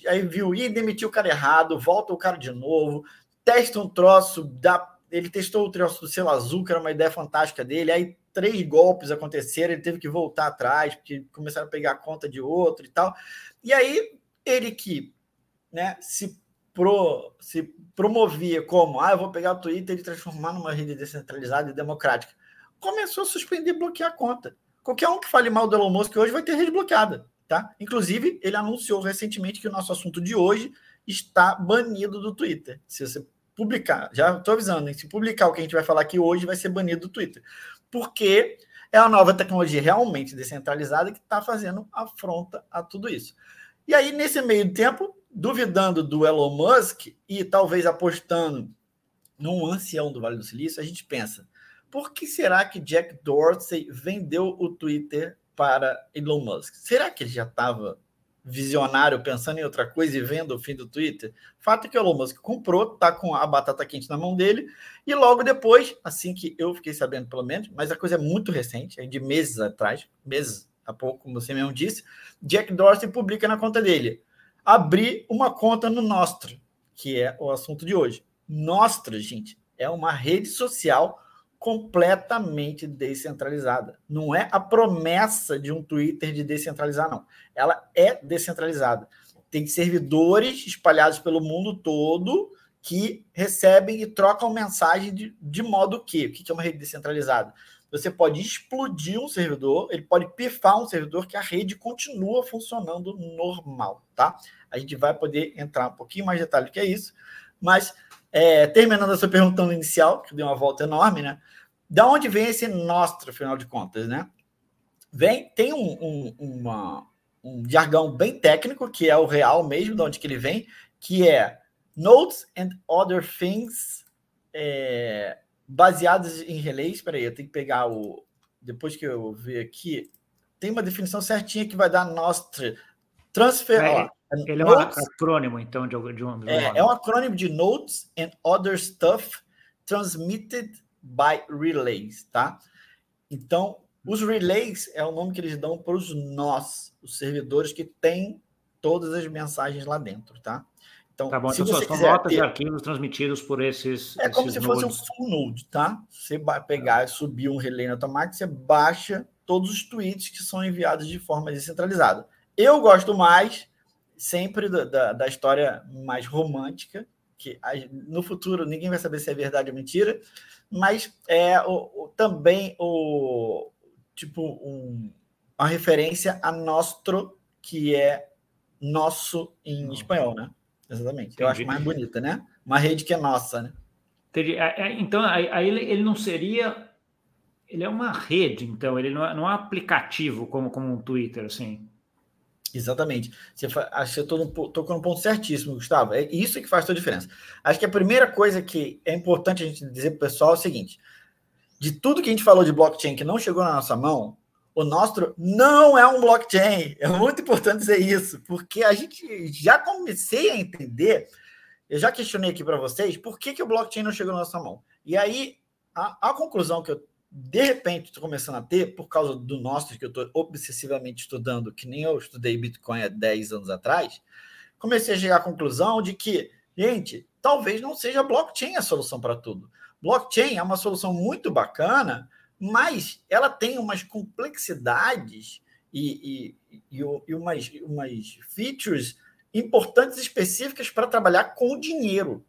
aí viu, e demitiu o cara errado, volta o cara de novo, testa um troço, dá, ele testou o troço do selo azul, que era uma ideia fantástica dele, aí três golpes aconteceram, ele teve que voltar atrás, porque começaram a pegar conta de outro e tal. E aí, ele que né, se, pro, se promovia como, ah, eu vou pegar o Twitter e transformar numa rede descentralizada e democrática, começou a suspender e bloquear a conta. Qualquer um que fale mal do Elon Musk hoje vai ter rede bloqueada. Tá? Inclusive, ele anunciou recentemente que o nosso assunto de hoje está banido do Twitter. Se você publicar, já estou avisando, hein? se publicar o que a gente vai falar aqui hoje, vai ser banido do Twitter. Porque é a nova tecnologia realmente descentralizada que está fazendo afronta a tudo isso. E aí, nesse meio tempo, duvidando do Elon Musk e talvez apostando num ancião do Vale do Silício, a gente pensa: por que será que Jack Dorsey vendeu o Twitter para Elon Musk? Será que ele já estava visionário pensando em outra coisa e vendo o fim do Twitter? Fato é que o Elon Musk comprou, tá com a batata quente na mão dele, e logo depois, assim que eu fiquei sabendo pelo menos, mas a coisa é muito recente, é de meses atrás, meses há pouco, como você mesmo disse, Jack Dorsey publica na conta dele, abrir uma conta no Nostra, que é o assunto de hoje. Nostra, gente, é uma rede social completamente descentralizada. Não é a promessa de um Twitter de descentralizar, não. Ela é descentralizada. Tem servidores espalhados pelo mundo todo que recebem e trocam mensagem de, de modo que. O que é uma rede descentralizada? Você pode explodir um servidor, ele pode pifar um servidor que a rede continua funcionando normal, tá? A gente vai poder entrar um pouquinho mais de detalhe que é isso, mas é, terminando a sua pergunta inicial, que deu uma volta enorme, né? Da onde vem esse nostro, afinal de contas, né? Vem, tem um, um, uma, um jargão bem técnico, que é o real mesmo, de onde que ele vem, que é Notes and Other Things é, baseados em relays. Espera aí, eu tenho que pegar o... Depois que eu ver aqui, tem uma definição certinha que vai dar Nostra. Transfer... É, ó, ele é um acrônimo, então, de, de um. De um é, é um acrônimo de Notes and Other Stuff Transmitted by Relays, tá? Então, os relays é o nome que eles dão para os nós, os servidores que têm todas as mensagens lá dentro, tá? Então, tá bom, se então você são notas ter... de arquivos transmitidos por esses. É como esses se fosse um full node, tá? Você vai pegar e subir um relay na tua máquina, você baixa todos os tweets que são enviados de forma descentralizada. Eu gosto mais sempre da, da, da história mais romântica, que no futuro ninguém vai saber se é verdade ou mentira, mas é o, o também o tipo um, uma referência a Nostro, que é nosso em espanhol, né? Exatamente. Entendi. Eu acho mais bonita, né? Uma rede que é nossa, né? Entendi. É, é, então, aí ele não seria. Ele é uma rede, então, ele não é, não é um aplicativo como, como um Twitter, assim. Exatamente. Você acho que eu estou tocando um ponto certíssimo, Gustavo. É isso que faz toda a diferença. Acho que a primeira coisa que é importante a gente dizer para o pessoal é o seguinte: de tudo que a gente falou de blockchain que não chegou na nossa mão, o nosso não é um blockchain. É muito importante dizer isso, porque a gente já comecei a entender, eu já questionei aqui para vocês, por que, que o blockchain não chegou na nossa mão. E aí, a, a conclusão que eu de repente estou começando a ter, por causa do nosso, que eu estou obsessivamente estudando, que nem eu estudei Bitcoin há 10 anos atrás, comecei a chegar à conclusão de que, gente, talvez não seja blockchain a solução para tudo. Blockchain é uma solução muito bacana, mas ela tem umas complexidades e, e, e, e umas, umas features importantes específicas para trabalhar com dinheiro.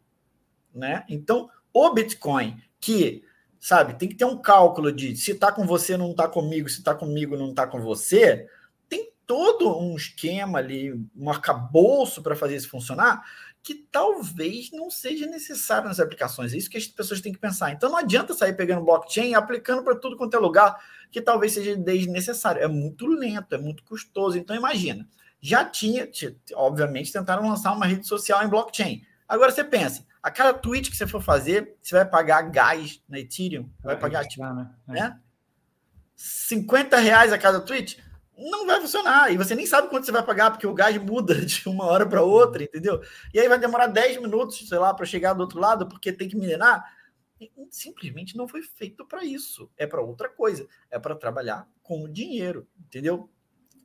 Né? Então, o Bitcoin, que sabe? Tem que ter um cálculo de se está com você, não está comigo, se está comigo, não está com você. Tem todo um esquema ali, um arcabouço para fazer isso funcionar, que talvez não seja necessário nas aplicações. É isso que as pessoas têm que pensar. Então não adianta sair pegando blockchain e aplicando para tudo quanto é lugar, que talvez seja desnecessário. É muito lento, é muito custoso. Então imagina, já tinha, obviamente, tentaram lançar uma rede social em blockchain. Agora você pensa, a cada tweet que você for fazer, você vai pagar gás na Ethereum, vai pagar tipo, né? né? 50 reais a cada tweet, não vai funcionar. E você nem sabe quanto você vai pagar, porque o gás muda de uma hora para outra, entendeu? E aí vai demorar 10 minutos, sei lá, para chegar do outro lado, porque tem que minerar. Simplesmente não foi feito para isso. É para outra coisa. É para trabalhar com o dinheiro, entendeu?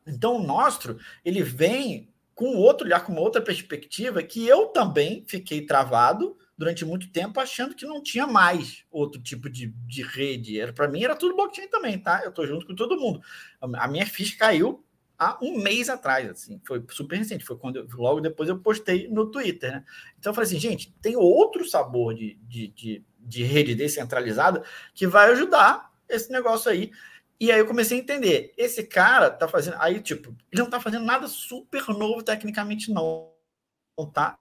Então o Nostro, ele vem com outro olhar, com outra perspectiva, que eu também fiquei travado durante muito tempo, achando que não tinha mais outro tipo de, de rede. Era Para mim era tudo blockchain também, tá? Eu estou junto com todo mundo. A minha ficha caiu há um mês atrás, assim, foi super recente, foi quando eu, logo depois eu postei no Twitter, né? Então eu falei assim, gente, tem outro sabor de, de, de, de rede descentralizada que vai ajudar esse negócio aí. E aí eu comecei a entender, esse cara tá fazendo, aí tipo, ele não tá fazendo nada super novo tecnicamente não, tá?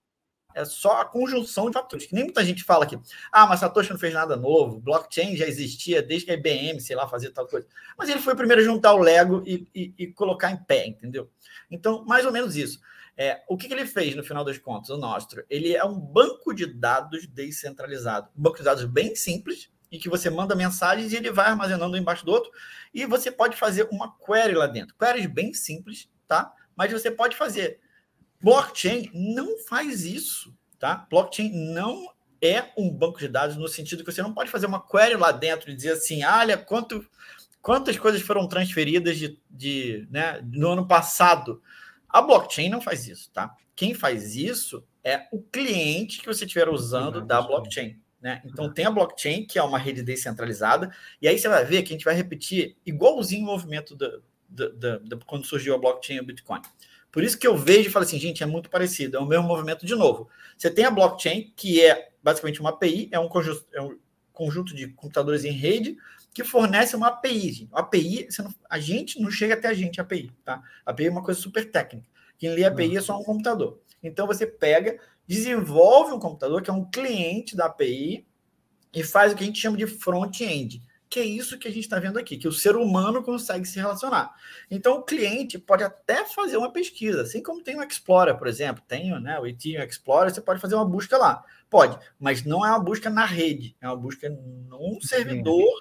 É só a conjunção de fatores, que nem muita gente fala aqui. Ah, mas Satoshi não fez nada novo, blockchain já existia desde que a IBM, sei lá, fazia tal coisa. Mas ele foi o primeiro a juntar o Lego e, e, e colocar em pé, entendeu? Então, mais ou menos isso. É, o que, que, ele fez no final das contas, o Nostro? Ele é um banco de dados descentralizado. Um banco de dados bem simples, em que você manda mensagens e ele vai armazenando um embaixo do outro, e você pode fazer uma query lá dentro. Queries bem simples, tá? Mas você pode fazer. Blockchain não faz isso, tá? Blockchain não é um banco de dados no sentido que você não pode fazer uma query lá dentro e dizer assim, olha, quanto, quantas coisas foram transferidas de, de, né, no ano passado. A blockchain não faz isso, tá? Quem faz isso é o cliente que você estiver usando da blockchain. Né? Então tem a blockchain, que é uma rede descentralizada, e aí você vai ver que a gente vai repetir igualzinho o movimento da, quando surgiu a blockchain e o Bitcoin. Por isso que eu vejo e falo assim, gente, é muito parecido, é o mesmo movimento de novo. Você tem a blockchain, que é basicamente uma API, é um conjunto, é um conjunto de computadores em rede que fornece uma API. Gente. A API, não, a gente não chega até a gente, a API, tá? A API é uma coisa super técnica. Quem lê a API é só um computador. Então você pega desenvolve um computador que é um cliente da API e faz o que a gente chama de front-end, que é isso que a gente está vendo aqui, que o ser humano consegue se relacionar. Então, o cliente pode até fazer uma pesquisa, assim como tem o Explorer, por exemplo, tem né, o Ethereum Explorer, você pode fazer uma busca lá. Pode, mas não é uma busca na rede, é uma busca num servidor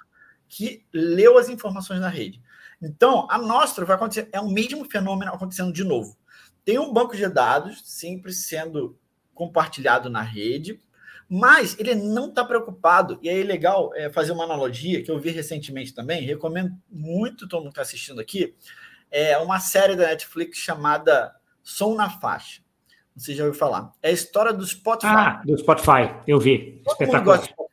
que leu as informações na rede. Então, a nossa vai acontecer, é o mesmo fenômeno acontecendo de novo. Tem um banco de dados simples sendo compartilhado na rede, mas ele não está preocupado. E aí é legal é, fazer uma analogia que eu vi recentemente também, recomendo muito todo mundo que está assistindo aqui. É uma série da Netflix chamada Som na Faixa. Você já ouviu falar? É a história do Spotify. Ah, do Spotify, eu vi. Todo mundo gosta de Spotify.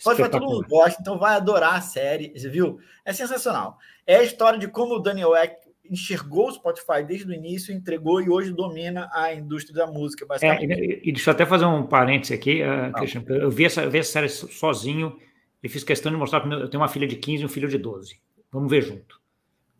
Spotify todo mundo gosta, então vai adorar a série, você viu? É sensacional. É a história de como o Daniel Eck enxergou o Spotify desde o início, entregou e hoje domina a indústria da música, é, basicamente. É, e, deixa eu até fazer um parêntese aqui, uh, Eu vi essa, eu vi essa série sozinho e fiz questão de mostrar para Eu tenho uma filha de 15 e um filho de 12. Vamos ver junto.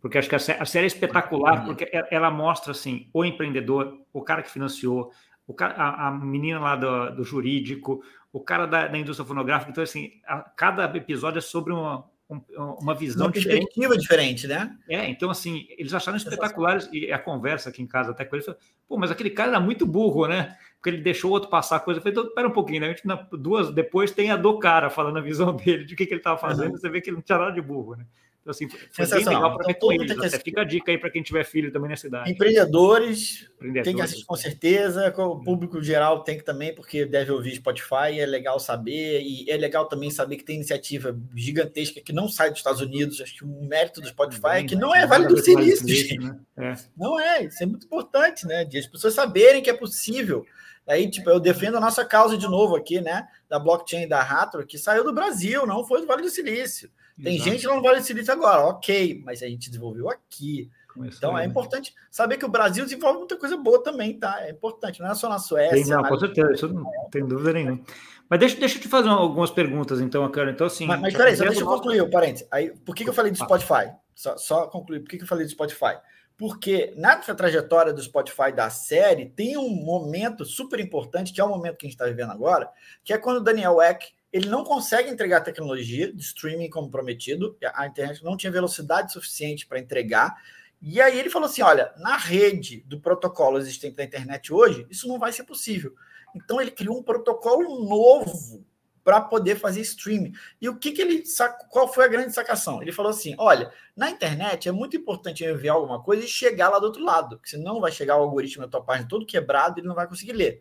porque acho que a, a série é espetacular, porque ela mostra assim o empreendedor, o cara que financiou, o cara, a, a menina lá do, do, jurídico, o cara da, da indústria fonográfica. Então, assim, a, cada episódio é sobre uma, uma visão uma perspectiva diferente. diferente, né? É, então assim, eles acharam espetaculares e a conversa aqui em casa até com ele, falou, pô, mas aquele cara era muito burro, né? Porque ele deixou o outro passar a coisa. Eu falei, então, pera um pouquinho, né? A gente, na, duas depois tem a do cara falando a visão dele, de o que, que ele estava fazendo, uhum. você vê que ele não tinha nada de burro, né? Então, assim, foi bem legal para então, ver com eles. Até fica a dica aí para quem tiver filho também na cidade. Empreendedores, Empreendedores, tem que assistir com certeza. O público geral tem que também, porque deve ouvir Spotify, é legal saber. E é legal também saber que tem iniciativa gigantesca que não sai dos Estados Unidos. Acho que o mérito do Spotify é que não é Vale do Silício. Né? É. Não é, isso é muito importante, né? De as pessoas saberem que é possível. Aí, tipo, eu defendo a nossa causa de novo aqui, né? Da blockchain da Hathor, que saiu do Brasil, não foi do Vale do Silício. Tem Exato. gente que não Vale do Silício agora, ok, mas a gente desenvolveu aqui. Começou então é importante saber que o Brasil desenvolve muita coisa boa também, tá? É importante, não é só na Suécia. Tem, não, com certeza, isso não tem dúvida nenhuma. Mas deixa, deixa eu te fazer algumas perguntas, então, cara. Então, assim. Mas, mas peraí, só deixa eu concluir o parênteses. Aí, por que, que eu falei do Spotify? Só, só concluir, por que, que eu falei do Spotify? Porque na trajetória do Spotify da série tem um momento super importante, que é o momento que a gente está vivendo agora, que é quando o Daniel Eck ele não consegue entregar tecnologia de streaming como prometido, a internet não tinha velocidade suficiente para entregar. E aí ele falou assim: olha, na rede do protocolo existente da internet hoje, isso não vai ser possível. Então ele criou um protocolo novo para poder fazer streaming. E o que, que ele qual foi a grande sacação? Ele falou assim: olha, na internet é muito importante enviar alguma coisa e chegar lá do outro lado, porque senão vai chegar o algoritmo da tua página todo quebrado e ele não vai conseguir ler.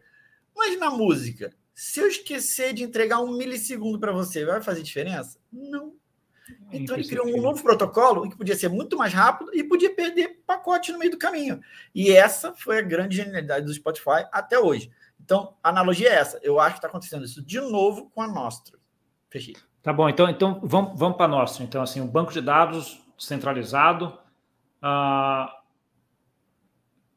Mas na música, se eu esquecer de entregar um milissegundo para você, vai fazer diferença? Não. É então ele criou um novo protocolo que podia ser muito mais rápido e podia perder pacote no meio do caminho. E essa foi a grande genialidade do Spotify até hoje. Então, a analogia é essa. Eu acho que está acontecendo isso de novo com a Nostra. Fechei. Tá bom, então, então vamos, vamos para a Nostra. Então, assim, um banco de dados centralizado. Uh,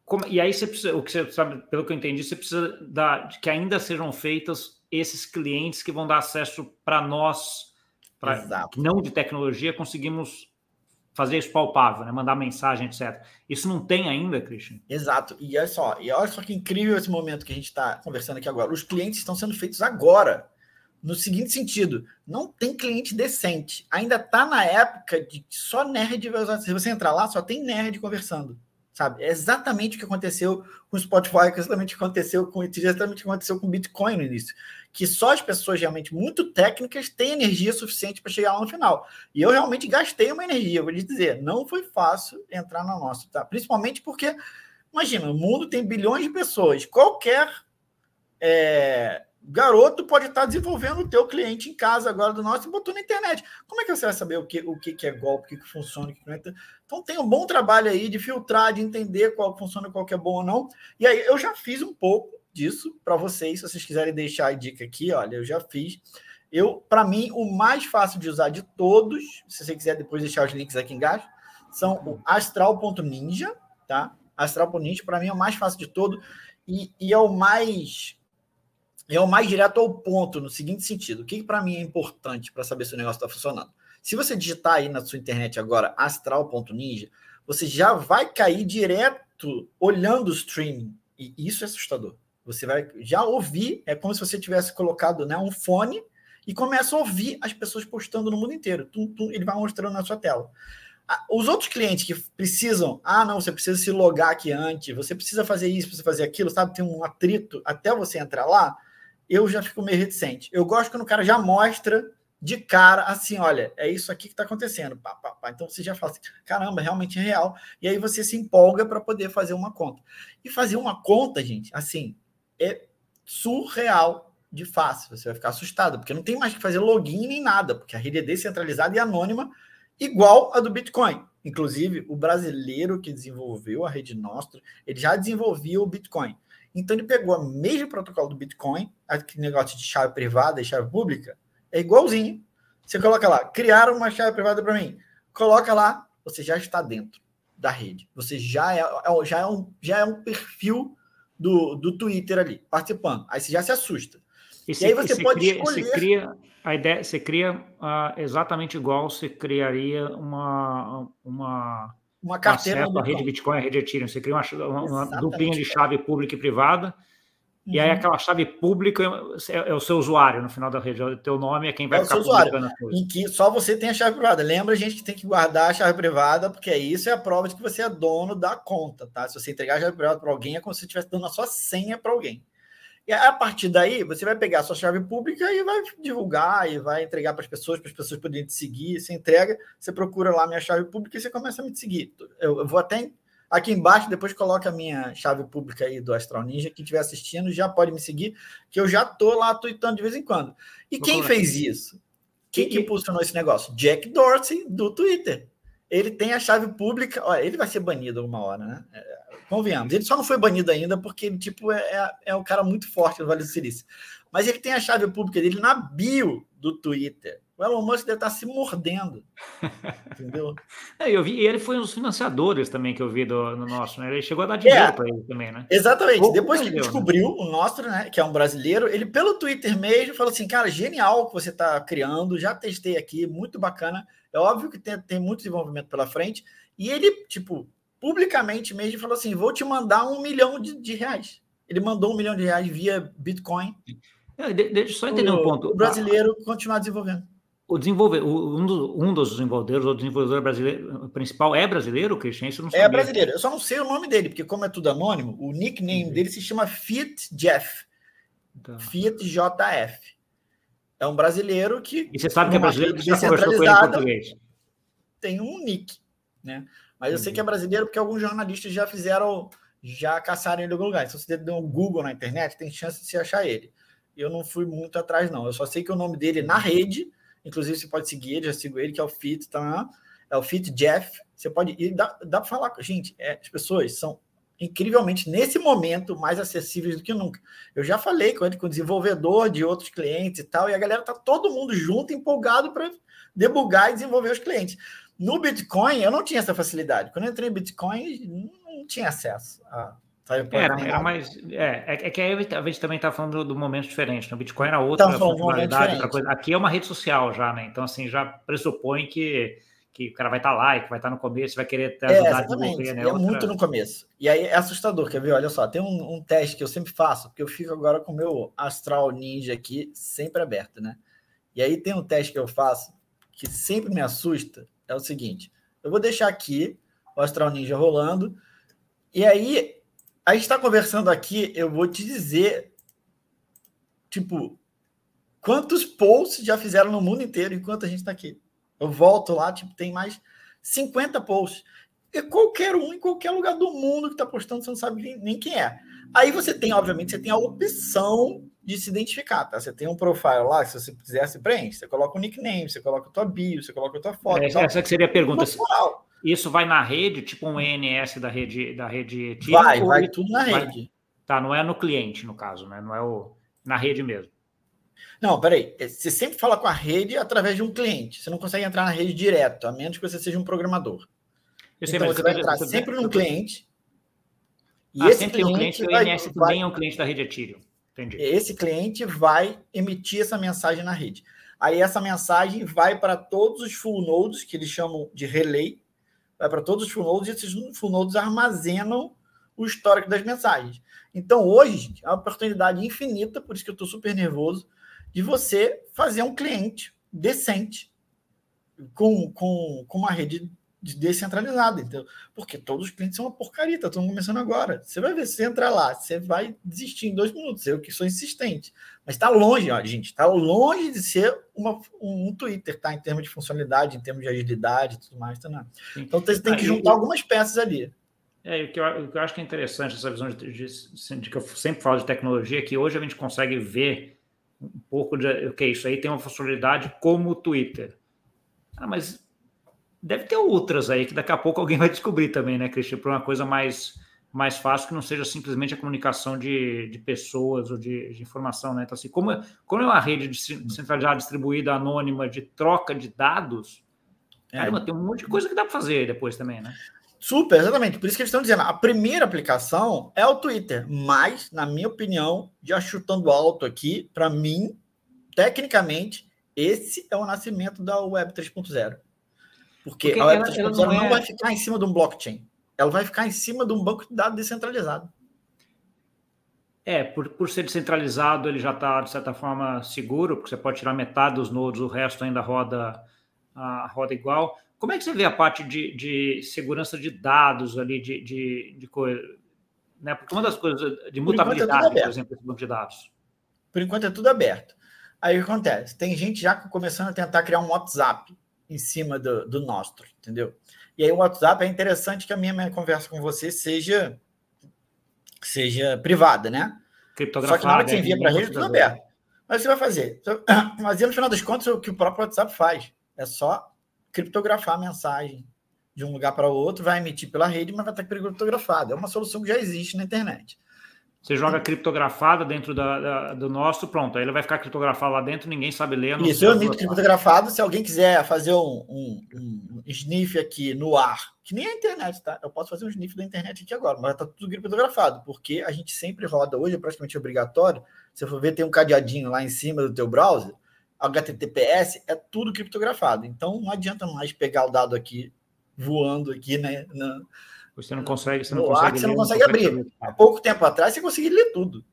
como, e aí você precisa, o que você sabe, pelo que eu entendi, você precisa da, de que ainda sejam feitas esses clientes que vão dar acesso para nós, pra, não de tecnologia, conseguimos fazer isso palpável, né? mandar mensagem, etc. Isso não tem ainda, Christian? Exato. E olha só, e olha só que incrível esse momento que a gente está conversando aqui agora. Os clientes estão sendo feitos agora. No seguinte sentido, não tem cliente decente. Ainda está na época de só nerd vai usar. Se você entrar lá, só tem nerd conversando sabe? É exatamente o que aconteceu com o Spotify, é exatamente que aconteceu com exatamente o que aconteceu com o Bitcoin no início. Que só as pessoas realmente muito técnicas têm energia suficiente para chegar lá no final. E eu realmente gastei uma energia, vou lhe dizer, não foi fácil entrar na nossa, tá? Principalmente porque, imagina, o mundo tem bilhões de pessoas, qualquer é, garoto pode estar desenvolvendo o teu cliente em casa agora do nosso e botou na internet. Como é que você vai saber o que, o que, é golpe, o que, que funciona, o que não é? Então tem um bom trabalho aí de filtrar, de entender qual funciona, qual que é bom ou não. E aí eu já fiz um pouco disso para vocês, se vocês quiserem deixar a dica aqui, olha, eu já fiz. Eu, para mim, o mais fácil de usar de todos, se você quiser depois deixar os links aqui embaixo, são o astral.ninja, tá? Astral.ninja, para mim, é o mais fácil de todo e, e é o mais é o mais direto ao ponto, no seguinte sentido: o que, que para mim é importante para saber se o negócio está funcionando? Se você digitar aí na sua internet agora astral.ninja, você já vai cair direto olhando o streaming. E isso é assustador. Você vai já ouvir, é como se você tivesse colocado né, um fone e começa a ouvir as pessoas postando no mundo inteiro. Tum, tum, ele vai mostrando na sua tela. Os outros clientes que precisam, ah, não, você precisa se logar aqui antes, você precisa fazer isso, precisa fazer aquilo, sabe? Tem um atrito até você entrar lá eu já fico meio reticente. Eu gosto quando o cara já mostra de cara assim, olha, é isso aqui que está acontecendo. Pá, pá, pá. Então você já fala assim, caramba, realmente é real. E aí você se empolga para poder fazer uma conta. E fazer uma conta, gente, assim, é surreal de fácil. Você vai ficar assustado, porque não tem mais que fazer login nem nada, porque a rede é descentralizada e anônima, igual a do Bitcoin. Inclusive, o brasileiro que desenvolveu a rede Nostra, ele já desenvolvia o Bitcoin. Então ele pegou o mesmo protocolo do Bitcoin, aquele negócio de chave privada e chave pública, é igualzinho. Você coloca lá, criaram uma chave privada para mim. Coloca lá, você já está dentro da rede. Você já é, é já é, um, já é um perfil do, do Twitter ali, participando. Aí você já se assusta. E, e aí você, você pode cria, escolher... Você cria, a ideia, você cria uh, exatamente igual você criaria uma, uma uma carteira. Acesso à rede Bitcoin e a rede Ethereum. Você cria uma, uma, uma duplinha de chave pública e privada. E aí uhum. aquela chave pública é, é, o seu usuário no final da rede, o teu nome é quem vai é ficar publicando a coisa. Em que só você tem a chave privada. Lembra, gente, que tem que guardar a chave privada, porque isso é a prova de que você é dono da conta, tá? Se você entregar a chave privada para alguém, é como se você estivesse dando a sua senha para alguém. E a partir daí, você vai pegar a sua chave pública e vai divulgar e vai entregar para as pessoas, para as pessoas poderem te seguir. Você entrega, você procura lá minha chave pública e você começa a me seguir. Eu, eu vou até aqui embaixo, depois coloca a minha chave pública aí do Astral Ninja. Quem estiver assistindo já pode me seguir, que eu já tô lá tweetando de vez em quando. E vou quem fez isso? Quem que impulsionou esse negócio? Jack Dorsey, do Twitter. Ele tem a chave pública. Olha, ele vai ser banido alguma hora, né? É, Convenhamos. Ele só não foi banido ainda porque ele tipo, é, é, é um cara muito forte no Vale do Silício. Mas ele tem a chave pública dele na bio do Twitter. O Elon Musk deve estar se mordendo. Entendeu? É, eu vi, e ele foi um dos financiadores também que eu vi do, no nosso, né? Ele chegou a dar dinheiro é, para ele também, né? Exatamente. Depois que ele né? descobriu né? o nosso, né? Que é um brasileiro, ele pelo Twitter mesmo falou assim: cara, genial o que você está criando, já testei aqui, muito bacana. É óbvio que tem, tem muito desenvolvimento pela frente. E ele, tipo, publicamente mesmo falou assim: vou te mandar um milhão de, de reais. Ele mandou um milhão de reais via Bitcoin. É, deixa eu só entender um ponto. O brasileiro continuar desenvolvendo. O desenvolver, um, do, um dos desenvolvedores, o desenvolvedor brasileiro principal é brasileiro, Christian? Isso não É brasileiro. Eu só não sei o nome dele, porque como é tudo anônimo, o nickname uhum. dele se chama Fiat Jeff. Tá. Fiat JF. É um brasileiro que. E você sabe que é brasileiro que já conversou com ele em português. Tem um nick, né? Mas eu sei que é brasileiro porque alguns jornalistas já fizeram, já caçaram ele em algum lugar. Se você der um Google na internet, tem chance de se achar ele. Eu não fui muito atrás, não. Eu só sei que o nome dele na rede, inclusive você pode seguir ele, já sigo ele, que é o Fit, tá? É o Fit Jeff. Você pode ir, dá, dá para falar. Gente, é, as pessoas são incrivelmente, nesse momento, mais acessíveis do que nunca. Eu já falei com ele, com o desenvolvedor de outros clientes e tal, e a galera tá todo mundo junto, empolgado para debugar e desenvolver os clientes. No Bitcoin, eu não tinha essa facilidade. Quando eu entrei em Bitcoin, não tinha acesso a. Era, era mais. É, é, é que aí a gente também está falando do momento diferente. No né? Bitcoin era outra então, funcionalidade, outra coisa. Aqui é uma rede social já, né? Então, assim, já pressupõe que, que o cara vai estar tá lá e que vai estar tá no começo, vai querer ter é, a desenvolver, né? É outra... muito no começo. E aí é assustador, quer ver? Olha só, tem um, um teste que eu sempre faço, porque eu fico agora com o meu Astral Ninja aqui sempre aberto, né? E aí tem um teste que eu faço que sempre me assusta, é o seguinte: eu vou deixar aqui o Astral Ninja rolando, e aí a gente está conversando aqui, eu vou te dizer, tipo, quantos posts já fizeram no mundo inteiro enquanto a gente está aqui. Eu volto lá, tipo, tem mais 50 posts. E qualquer um em qualquer lugar do mundo que está postando, você não sabe nem, quem é. Aí você tem, obviamente, você tem a opção de se identificar, tá? Você tem um profile lá, se você quiser, se preenche. Você coloca o nickname, você coloca a tua bio, você coloca a tua foto. É, essa que seria a pergunta. Isso vai na rede, tipo um ENS da rede da rede Vai, vai tudo na vai... rede. Tá, não é no cliente, no caso, né? Não é o na rede mesmo. Não, peraí. É, você sempre fala com a rede através de um cliente. Você não consegue entrar na rede direto, a menos que você seja um programador. Eu então você vai entrar sempre num cliente. E ah, esse sempre cliente, um cliente, o ENS vai... também é um cliente da rede Ethereum. Entendi. Esse cliente vai emitir essa mensagem na rede. Aí essa mensagem vai para todos os full nodes, que eles chamam de relay, vai para todos os full nodes, e esses full nodes armazenam o histórico das mensagens. Então, hoje, é uma oportunidade infinita, por isso que eu estou super nervoso, de você fazer um cliente decente com, com, com uma rede descentralizada, então, porque todos os clientes são uma porcaria, tá todo começando agora. Você vai ver, você entra lá, você vai desistir em dois minutos, eu que sou insistente. Mas está longe, ó, gente, está longe de ser uma, um, um, Twitter, tá? Em termos de funcionalidade, em termos de agilidade e tudo mais, tá? Não. Então você tem que juntar algumas peças ali. É, o que, eu, o que eu acho que é interessante essa visão de, de, de, que eu sempre falo de tecnologia, é que hoje a gente consegue ver um pouco de o que é isso aí tem uma funcionalidade como o Twitter. Ah, mas Deve ter outras aí que daqui a pouco alguém vai descobrir também, né, Cristian? Para uma coisa mais, mais fácil que não seja simplesmente a comunicação de, de pessoas ou de, de informação, né? Então, assim, como, é, como é uma rede centralizada, distribuída, anônima, de troca de dados, é. caramba, tem um monte de coisa que dá para fazer depois também, né? Super, exatamente. Por isso que eles estão dizendo, a primeira aplicação é o Twitter, mas, na minha opinião, já chutando alto aqui, para mim, tecnicamente, esse é o nascimento da Web 3.0. Porque, Porque a web ela, ela não, é... não vai ficar em cima de um blockchain. Ela vai ficar em cima de um banco de dados descentralizado. É, por, por ser descentralizado, ele já está, de certa forma, seguro, porque você pode tirar metade dos nodos, o resto ainda roda, a, roda igual. Como é que você vê a parte de, de segurança de dados ali, de, de, de coisa? Né? Porque uma das coisas de mutabilidade, por, é por exemplo, esse banco de dados. Por enquanto é tudo aberto. Aí o que acontece? Tem gente já começando a tentar criar um WhatsApp em cima do, do nosso, entendeu? E aí o WhatsApp é interessante que a minha, minha conversa com você seja seja privada, né? Só que na hora que você envia para a rede, tudo aberto. Mas você vai fazer. Mas no final das contas, o que o próprio WhatsApp faz é só criptografar a mensagem de um lugar para o outro, vai emitir pela rede, mas vai estar criptografado. É uma solução que já existe na internet. Você joga criptografada dentro da, da, do nosso, pronto. Aí ele vai ficar criptografado lá dentro, ninguém sabe ler. Isso, eu emito criptografado. Se alguém quiser fazer um, um, um, sniff aqui no ar, que nem a internet, tá? Eu posso fazer um sniff da internet aqui agora, mas tá tudo criptografado, porque a gente sempre roda, hoje é praticamente obrigatório. Se for ver, tem um cadeadinho lá em cima do teu browser, HTTPS é tudo criptografado. Então não adianta mais pegar o dado aqui voando aqui, né? Na, você não consegue, você não consegue, você não consegue abrir. Há pouco tempo atrás você conseguia ler tudo.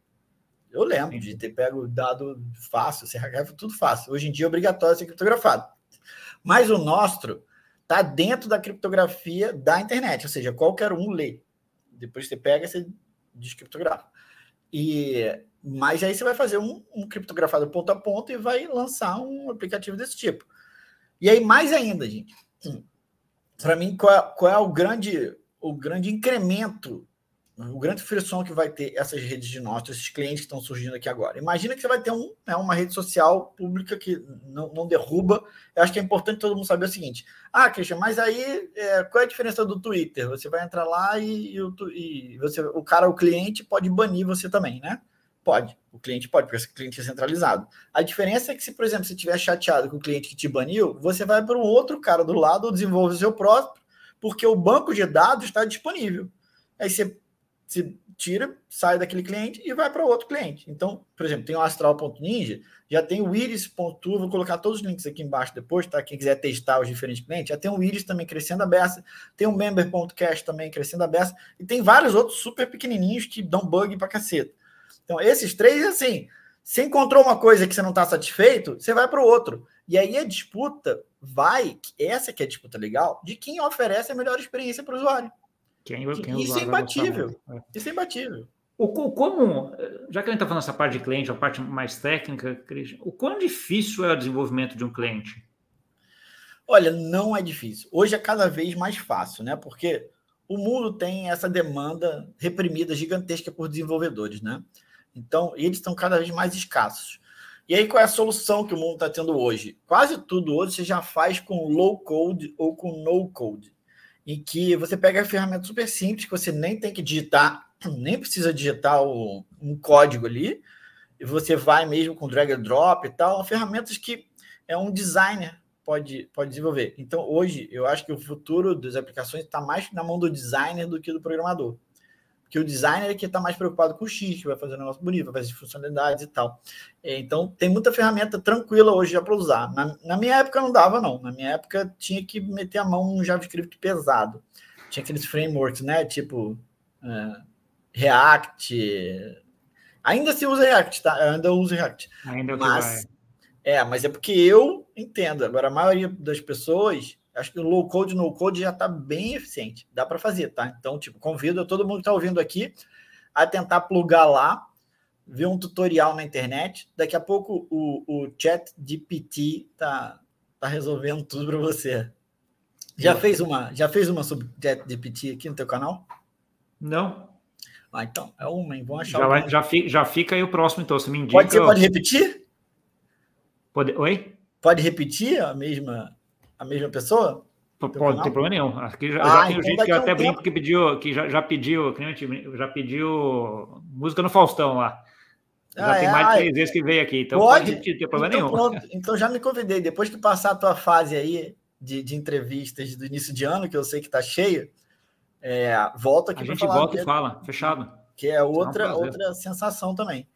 Eu lembro de ter pego dado fácil, CRH, tudo fácil. Hoje em dia é obrigatório ser criptografado. Mas o nosso está dentro da criptografia da internet, ou seja, qualquer um lê. Depois você pega, você descriptografa. E mas aí você vai fazer um, um criptografado ponto a ponto e vai lançar um aplicativo desse tipo. E aí mais ainda, gente. Para mim, qual é, qual é o grande o grande incremento, o grande frisson que vai ter essas redes de nós, esses clientes que estão surgindo aqui agora. Imagina que você vai ter um, né, uma rede social pública que não, não, derruba. Eu acho que é importante todo mundo saber o seguinte: ah, Christian, mas aí é, qual é a diferença do Twitter? Você vai entrar lá e, e, o, e você, o cara, o cliente, pode banir você também, né? Pode, o cliente pode, porque esse cliente é centralizado. A diferença é que, se, por exemplo, você estiver chateado com o cliente que te baniu, você vai para um outro cara do lado ou desenvolve o seu próprio porque o banco de dados está disponível. Aí você, você tira, sai daquele cliente e vai para outro cliente. Então, por exemplo, tem o astral.ninja, já tem o iris.tu, vou colocar todos os links aqui embaixo depois, tá? Quem quiser testar os diferentes clientes, já tem o iris também crescendo a beça, tem o member.cast também crescendo a beça, e tem vários outros super pequenininhos que dão bug para caceta. Então, esses três, assim, se encontrou uma coisa que você não está satisfeito, você vai para o outro. E aí a disputa vai, essa que é a disputa legal, de quem oferece a melhor experiência para o usuário. Quem, quem isso é imbatível. É. Isso é imbatível. O, como, já que a gente está falando essa parte de cliente, a parte mais técnica, o quão difícil é o desenvolvimento de um cliente? Olha, não é difícil. Hoje é cada vez mais fácil, né? Porque o mundo tem essa demanda reprimida gigantesca por desenvolvedores, né? Então, eles estão cada vez mais escassos. E aí, qual é a solução que o mundo está tendo hoje? Quase tudo hoje você já faz com low code ou com no code, em que você pega a ferramenta super simples, que você nem tem que digitar, nem precisa digitar o, um código ali, e você vai mesmo com drag and drop e tal, ferramentas que é um designer pode, pode desenvolver. Então, hoje, eu acho que o futuro das aplicações está mais na mão do designer do que do programador. Porque o designer é que está mais preocupado com o X, que vai fazer um negócio bonito, vai fazer funcionalidades e tal. É, então, tem muita ferramenta tranquila hoje já para usar. Na, na, minha época não dava, não. Na minha época tinha que meter a mão num JavaScript pesado. Tinha aqueles frameworks, né? Tipo é, React. Ainda se usa React, tá? Eu ainda uso React. Ainda mas, é, mas é porque eu entendo. Agora, a maioria das pessoas acho que o low code, no code já está bem eficiente. Dá para fazer, tá? Então, tipo, convido todo mundo que está ouvindo aqui a tentar plugar lá, ver um tutorial na internet. Daqui a pouco o, o chat GPT tá, tá resolvendo tudo para você. Já fez uma, já fez uma sobre chat GPT aqui no teu canal? Não. Ah, então, é uma, hein? Vamos achar já, vai, já, fica, já fica aí o próximo, então. Você me indica. Pode, você pode repetir? Pode, oi? Pode repetir a mesma a mesma pessoa? Pode, não tem problema nenhum. Aqui já, ah, já tem então gente que eu até um brinco que pediu, que já, já pediu, já pediu música no Faustão lá. Já ah, tem é? mais de três vezes que veio aqui, então pode, pode não tem problema então, nenhum. Pronto. Então já me convidei. Depois que passar a tua fase aí de, de entrevistas do início de ano, que eu sei que tá cheio, é, volta aqui. A gente volta e fala, fechado. Que é outra, é um outra sensação também.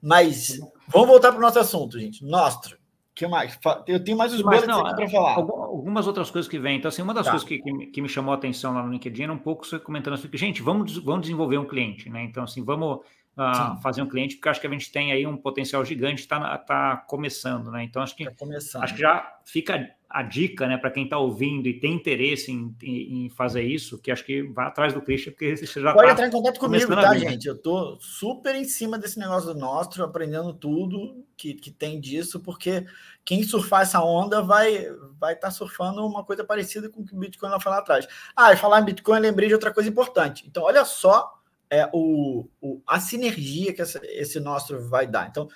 Mas vamos voltar para o nosso assunto, gente. Nostro que mais? Eu tenho mais os bullets para falar. Algumas outras coisas que vêm. Então, assim, uma das tá. coisas que, que, que, me chamou a atenção lá no LinkedIn era um pouco você comentando assim, gente, vamos, vamos desenvolver um cliente, né? Então, assim, vamos uh, fazer um cliente, porque acho que a gente tem aí um potencial gigante, está tá começando, né? Então, acho que, tá acho que já fica a dica, né, para quem está ouvindo e tem interesse em, em, em, fazer isso, que acho que vai atrás do Christian, porque você já Pode tá entrar em contato comigo, tá, gente? Eu estou super em cima desse negócio do nosso, aprendendo tudo que, que tem disso, porque quem surfar essa onda vai vai estar tá surfando uma coisa parecida com o que o Bitcoin vai falar atrás. Ah, e falar em Bitcoin, eu lembrei de outra coisa importante. Então, olha só é, o, o, a sinergia que essa, esse nosso vai dar. Então,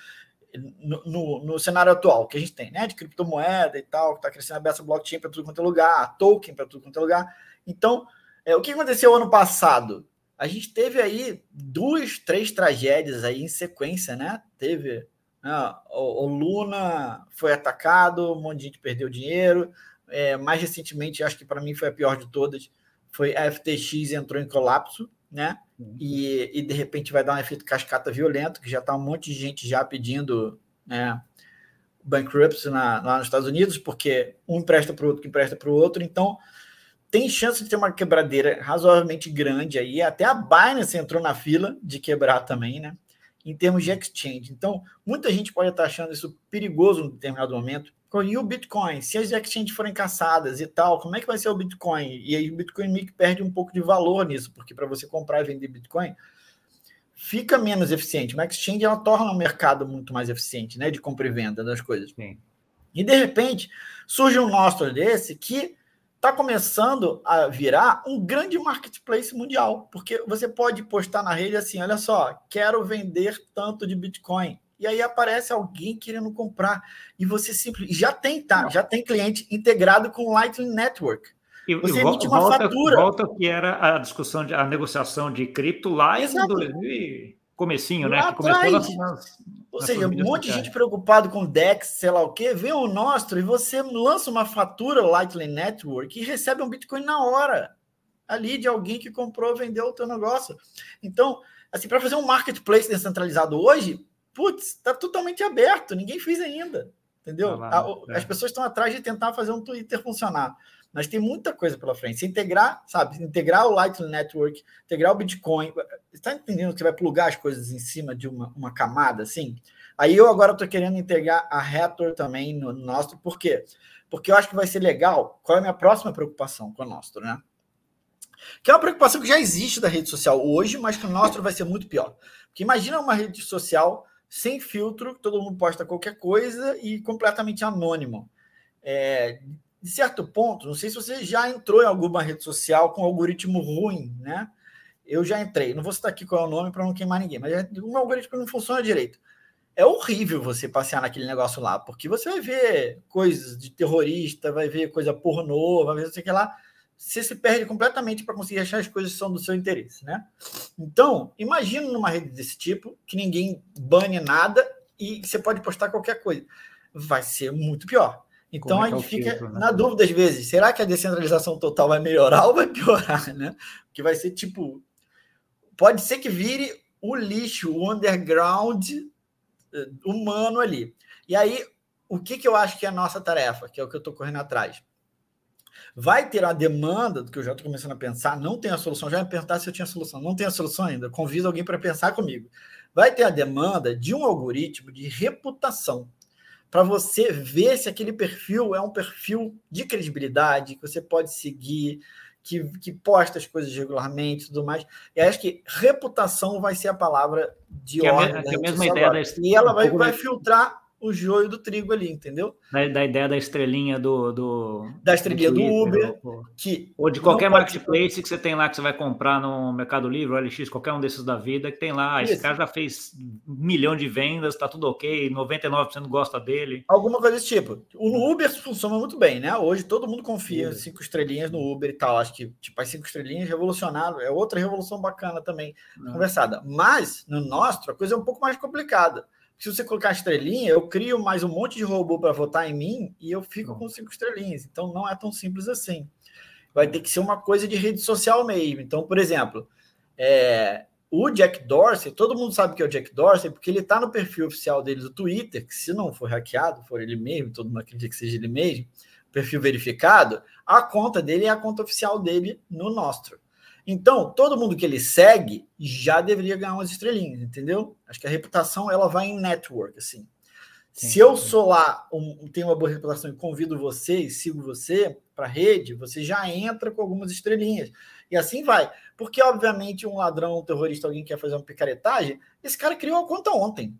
no, no, no, cenário atual que a gente tem, né? De criptomoeda e tal, que está crescendo a beça blockchain para tudo quanto é lugar, token para tudo quanto é lugar. Então, é, o que aconteceu ano passado? A gente teve aí duas, três tragédias aí em sequência, né? Teve né, o, o, Luna foi atacado, um monte de gente perdeu dinheiro. É, mais recentemente, acho que para mim foi a pior de todas, foi a FTX entrou em colapso, né? E, e de repente vai dar um efeito cascata violento, que já está um monte de gente já pedindo né, bankruptcy na, lá nos Estados Unidos, porque um empresta para o outro, que empresta para o outro. Então, tem chance de ter uma quebradeira razoavelmente grande aí. Até a Binance entrou na fila de quebrar também, né? Em termos de exchange. Então, muita gente pode estar achando isso perigoso em determinado momento. E o Bitcoin? Se as exchanges forem caçadas e tal, como é que vai ser o Bitcoin? E aí o Bitcoin meio que perde um pouco de valor nisso, porque para você comprar e vender Bitcoin, fica menos eficiente. Uma exchange ela torna o mercado muito mais eficiente, né? De compra e venda das coisas. Sim. E de repente surge um Nostro desse que está começando a virar um grande marketplace mundial, porque você pode postar na rede assim: olha só, quero vender tanto de Bitcoin e aí aparece alguém querendo comprar e você simplesmente já tem tá, já tem cliente integrado com o Lightning Network. E, você emite uma volta, fatura. Volta que era a discussão de a negociação de cripto lá Exato. em 2000 comecinho, né? Que começou nas, nas, Ou seja, um monte de gente preocupado com DEX, sei lá o quê, vê o nosso e você lança uma fatura Lightning Network e recebe um Bitcoin na hora ali de alguém que comprou, vendeu o teu negócio. Então, assim, para fazer um marketplace descentralizado hoje, putz, está totalmente aberto, ninguém fez ainda. Entendeu? Ah, lá, é. As pessoas estão atrás de tentar fazer um Twitter funcionar. Mas tem muita coisa pela frente. Se integrar, sabe? Integrar o Lightning Network, integrar o Bitcoin. Está entendendo que você vai plugar as coisas em cima de uma, uma camada assim? Aí eu agora estou querendo integrar a Hathor também no nosso. Por quê? Porque eu acho que vai ser legal. Qual é a minha próxima preocupação com o nosso, né? Que é uma preocupação que já existe da rede social hoje, mas que o nosso vai ser muito pior. Porque imagina uma rede social sem filtro, todo mundo posta qualquer coisa e completamente anônimo. É, de certo ponto, não sei se você já entrou em alguma rede social com algoritmo ruim, né? Eu já entrei, não vou citar aqui qual é o nome para não queimar ninguém, mas é um algoritmo que não funciona direito. É horrível você passear naquele negócio lá, porque você vai ver coisas de terrorista, vai ver coisa pornô, vai ver não sei o que lá você se perde completamente para conseguir achar as coisas que são do seu interesse, né? Então, imagina numa rede desse tipo, que ninguém bane nada e você pode postar qualquer coisa. Vai ser muito pior. Então é a gente é fica filtro, né? na dúvida às vezes, será que a descentralização total vai melhorar ou vai piorar, né? Que vai ser tipo pode ser que vire o lixo, o underground eh, humano ali. E aí, o que, que eu acho que é a nossa tarefa, que é o que eu estou correndo atrás? Vai ter a demanda, do que eu já estou começando a pensar, não tem a solução, já me perguntar se eu tinha solução, não tem a solução ainda, convido alguém para pensar comigo. Vai ter a demanda de um algoritmo de reputação, para você ver se aquele perfil é um perfil de credibilidade, que você pode seguir, que, que posta as coisas regularmente e tudo mais. E acho que reputação vai ser a palavra de que ordem. É a, que é a mesma ideia da... E ela vai, vai filtrar o joio do trigo ali, entendeu? Da, da ideia da estrelinha do, do da estrelinha do, Twitter, Uber, ou, que ou de qualquer marketplace que você tem lá que você vai comprar no Mercado Livre, OLX, qualquer um desses da vida que tem lá, ah, esse cara já fez um milhão de vendas, tá tudo ok, 99% gosta dele. Alguma coisa desse tipo. O Uber funciona muito bem, né? Hoje todo mundo confia em cinco estrelinhas no Uber e tal. Acho que tipo as cinco estrelinhas revolucionaram, é outra revolução bacana também Não. conversada. Mas no nosso a coisa é um pouco mais complicada se você colocar estrelinha, eu crio mais um monte de robô para votar em mim e eu fico com cinco estrelinhas. Então não é tão simples assim. Vai ter que ser uma coisa de rede social mesmo. Então, por exemplo, é, o Jack Dorsey, todo mundo sabe que é o Jack Dorsey, porque ele está no perfil oficial dele do Twitter, que se não for hackeado, for ele mesmo, todo mundo acredita que seja ele mesmo, perfil verificado, a conta dele é a conta oficial dele no Nostro. Então, todo mundo que ele segue já deveria ganhar umas estrelinhas, entendeu? Acho que a reputação ela vai em network, assim. Sim, Se eu sou lá, um, tenho uma boa reputação e convido você e sigo você para a rede, você já entra com algumas estrelinhas. E assim vai. Porque, obviamente, um ladrão, um terrorista, alguém que quer fazer uma picaretagem, esse cara criou a conta ontem.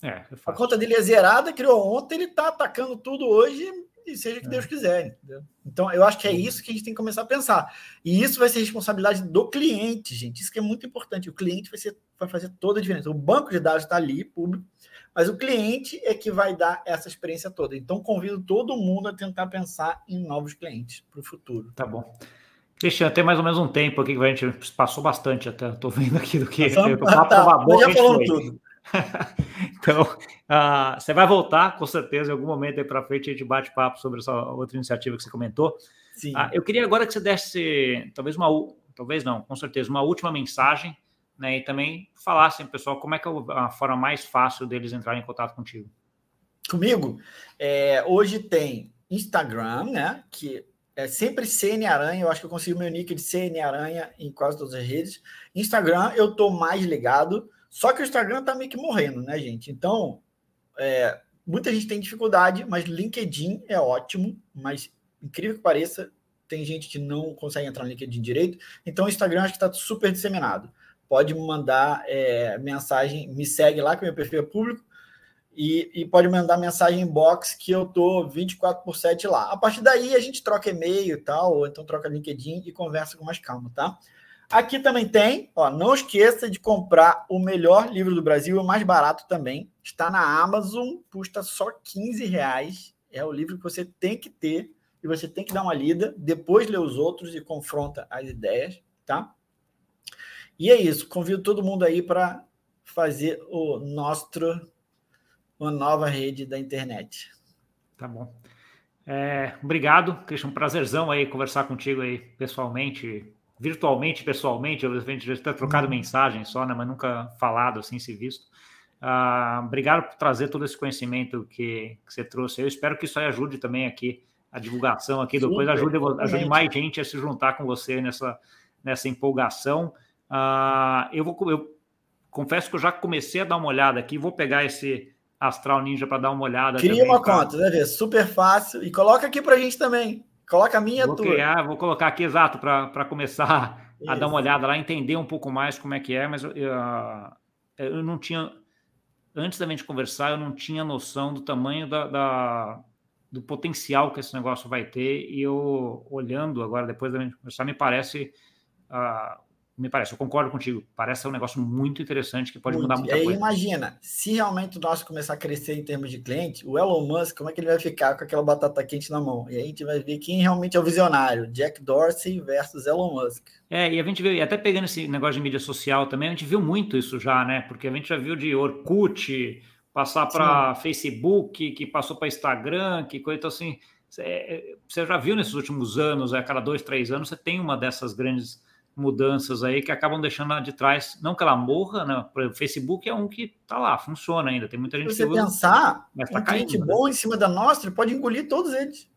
É, é a conta dele é zerada, criou ontem, ele está atacando tudo hoje e seja que é. Deus quiser. Entendeu? Então, eu acho que é isso que a gente tem que começar a pensar. E isso vai ser responsabilidade do cliente, gente. Isso que é muito importante. O cliente vai, ser, vai fazer toda a diferença. O banco de dados está ali, público, mas o cliente é que vai dar essa experiência toda. Então, convido todo mundo a tentar pensar em novos clientes para o futuro. Tá bom. Cristian, tem mais ou menos um tempo aqui que a gente passou bastante até. Estou vendo aqui do que. Passamos, o papo tá, boa, já falou tudo. então, uh, você vai voltar, com certeza, em algum momento aí para frente a gente bate papo sobre essa outra iniciativa que você comentou. Sim. Uh, eu queria agora que você desse, talvez uma, talvez não, com certeza, uma última mensagem, né? E também falassem, pessoal, como é que é a forma mais fácil deles entrarem em contato contigo. Comigo? É, hoje tem Instagram, né? Que é sempre CN Aranha, eu acho que eu consigo meu nick de CN Aranha em quase todas as redes. Instagram, eu tô mais ligado só que o Instagram tá meio que morrendo, né, gente? Então, é, muita gente tem dificuldade, mas LinkedIn é ótimo, mas incrível que pareça, tem gente que não consegue entrar no LinkedIn direito. Então, o Instagram acho que está super disseminado. Pode me mandar é, mensagem, me segue lá, que meu perfil é público, e, e, pode mandar mensagem inbox que eu tô 24 por 7 lá. A partir daí, a gente troca e-mail e tal, ou então troca LinkedIn e conversa com mais calma, tá? Aqui também tem, ó, não esqueça de comprar o melhor livro do Brasil, o mais barato também. Está na Amazon, custa só 15 reais. É o livro que você tem que ter e você tem que dar uma lida, depois ler os outros e confronta as ideias, tá? E é isso. Convido todo mundo aí para fazer o nosso uma nova rede da internet. Tá bom. É, obrigado, Christian. Um prazerzão aí conversar contigo aí pessoalmente virtualmente, pessoalmente, a gente já está trocado uhum. mensagem só, né, mas nunca falado assim, se visto. Uh, obrigado por trazer todo esse conhecimento que, que, você trouxe. Eu espero que isso ajude também aqui a divulgação aqui, depois ajude, ajude mais gente a se juntar com você nessa, nessa empolgação. Uh, eu vou eu confesso que eu já comecei a dar uma olhada aqui, vou pegar esse Astral Ninja para dar uma olhada. Cria também, uma pra... conta, né? Super fácil. E coloca aqui para a gente também. Coloca a minha vou tua. Criar, vou colocar aqui exato para começar Isso. a dar uma olhada lá, entender um pouco mais como é que é, mas eu, eu, eu não tinha. Antes da gente conversar, eu não tinha noção do tamanho da, da, do potencial que esse negócio vai ter. E eu, olhando agora, depois da gente conversar, me parece uh, me parece, eu concordo contigo. Parece ser um negócio muito interessante que pode muito. mudar muita aí, coisa. Imagina, se realmente o nosso começar a crescer em termos de cliente, o Elon Musk, como é que ele vai ficar com aquela batata quente na mão? E aí a gente vai ver quem realmente é o visionário, Jack Dorsey versus Elon Musk. É, e a gente viu, e até pegando esse negócio de mídia social também, a gente viu muito isso já, né? Porque a gente já viu de Orkut passar para Facebook, que passou para Instagram, que coisa então, assim. Você já viu nesses últimos anos, a cada dois, três anos, você tem uma dessas grandes mudanças aí que acabam deixando de trás, não que ela morra, né? Por exemplo, Facebook é um que tá lá, funciona ainda, tem muita gente Se você usa, pensar, mas tá um caindo, cliente né? bom em cima da nossa, pode engolir todos eles.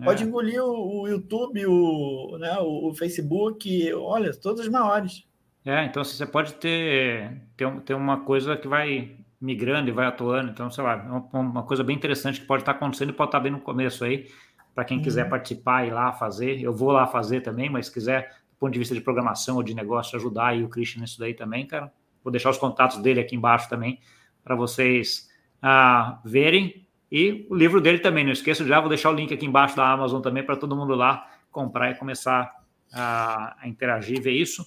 É. Pode engolir o, o, YouTube, o, né, o, o, Facebook, olha, todos os maiores. É, então assim, você pode ter, ter, ter uma coisa que vai migrando e vai atuando, então, sei lá, uma, uma coisa bem interessante que pode estar acontecendo e pode estar bem no começo aí, para quem uhum. quiser participar e lá fazer, eu vou lá fazer também, mas se quiser ponto de vista de programação ou de negócio, ajudar aí o Christian nisso daí também, cara. Vou deixar os contatos dele aqui embaixo também para vocês ah, verem. E o livro dele também, não esqueça já, vou deixar o link aqui embaixo da Amazon também para todo mundo lá comprar e começar a, a interagir, ver isso.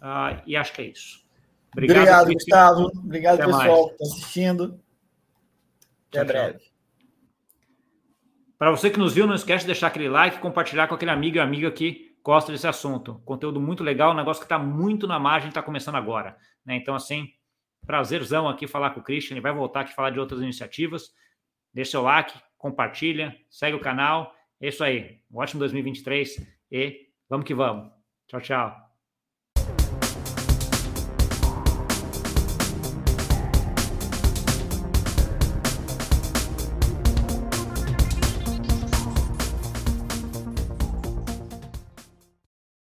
Ah, e acho que é isso. Obrigado, Obrigado Gustavo. Obrigado, Até pessoal, que está assistindo. Até tchau, breve. Para você que nos viu, não esquece de deixar aquele like, compartilhar com aquele amigo e amiga que gosta desse assunto. Conteúdo muito legal, um negócio que está muito na margem, está começando agora. Né? Então, assim, prazerzão aqui falar com o Christian. Ele vai voltar aqui falar de outras iniciativas. Deixa seu like, compartilha, segue o canal. É isso aí. Um ótimo 2023 e vamos que vamos. Tchau, tchau.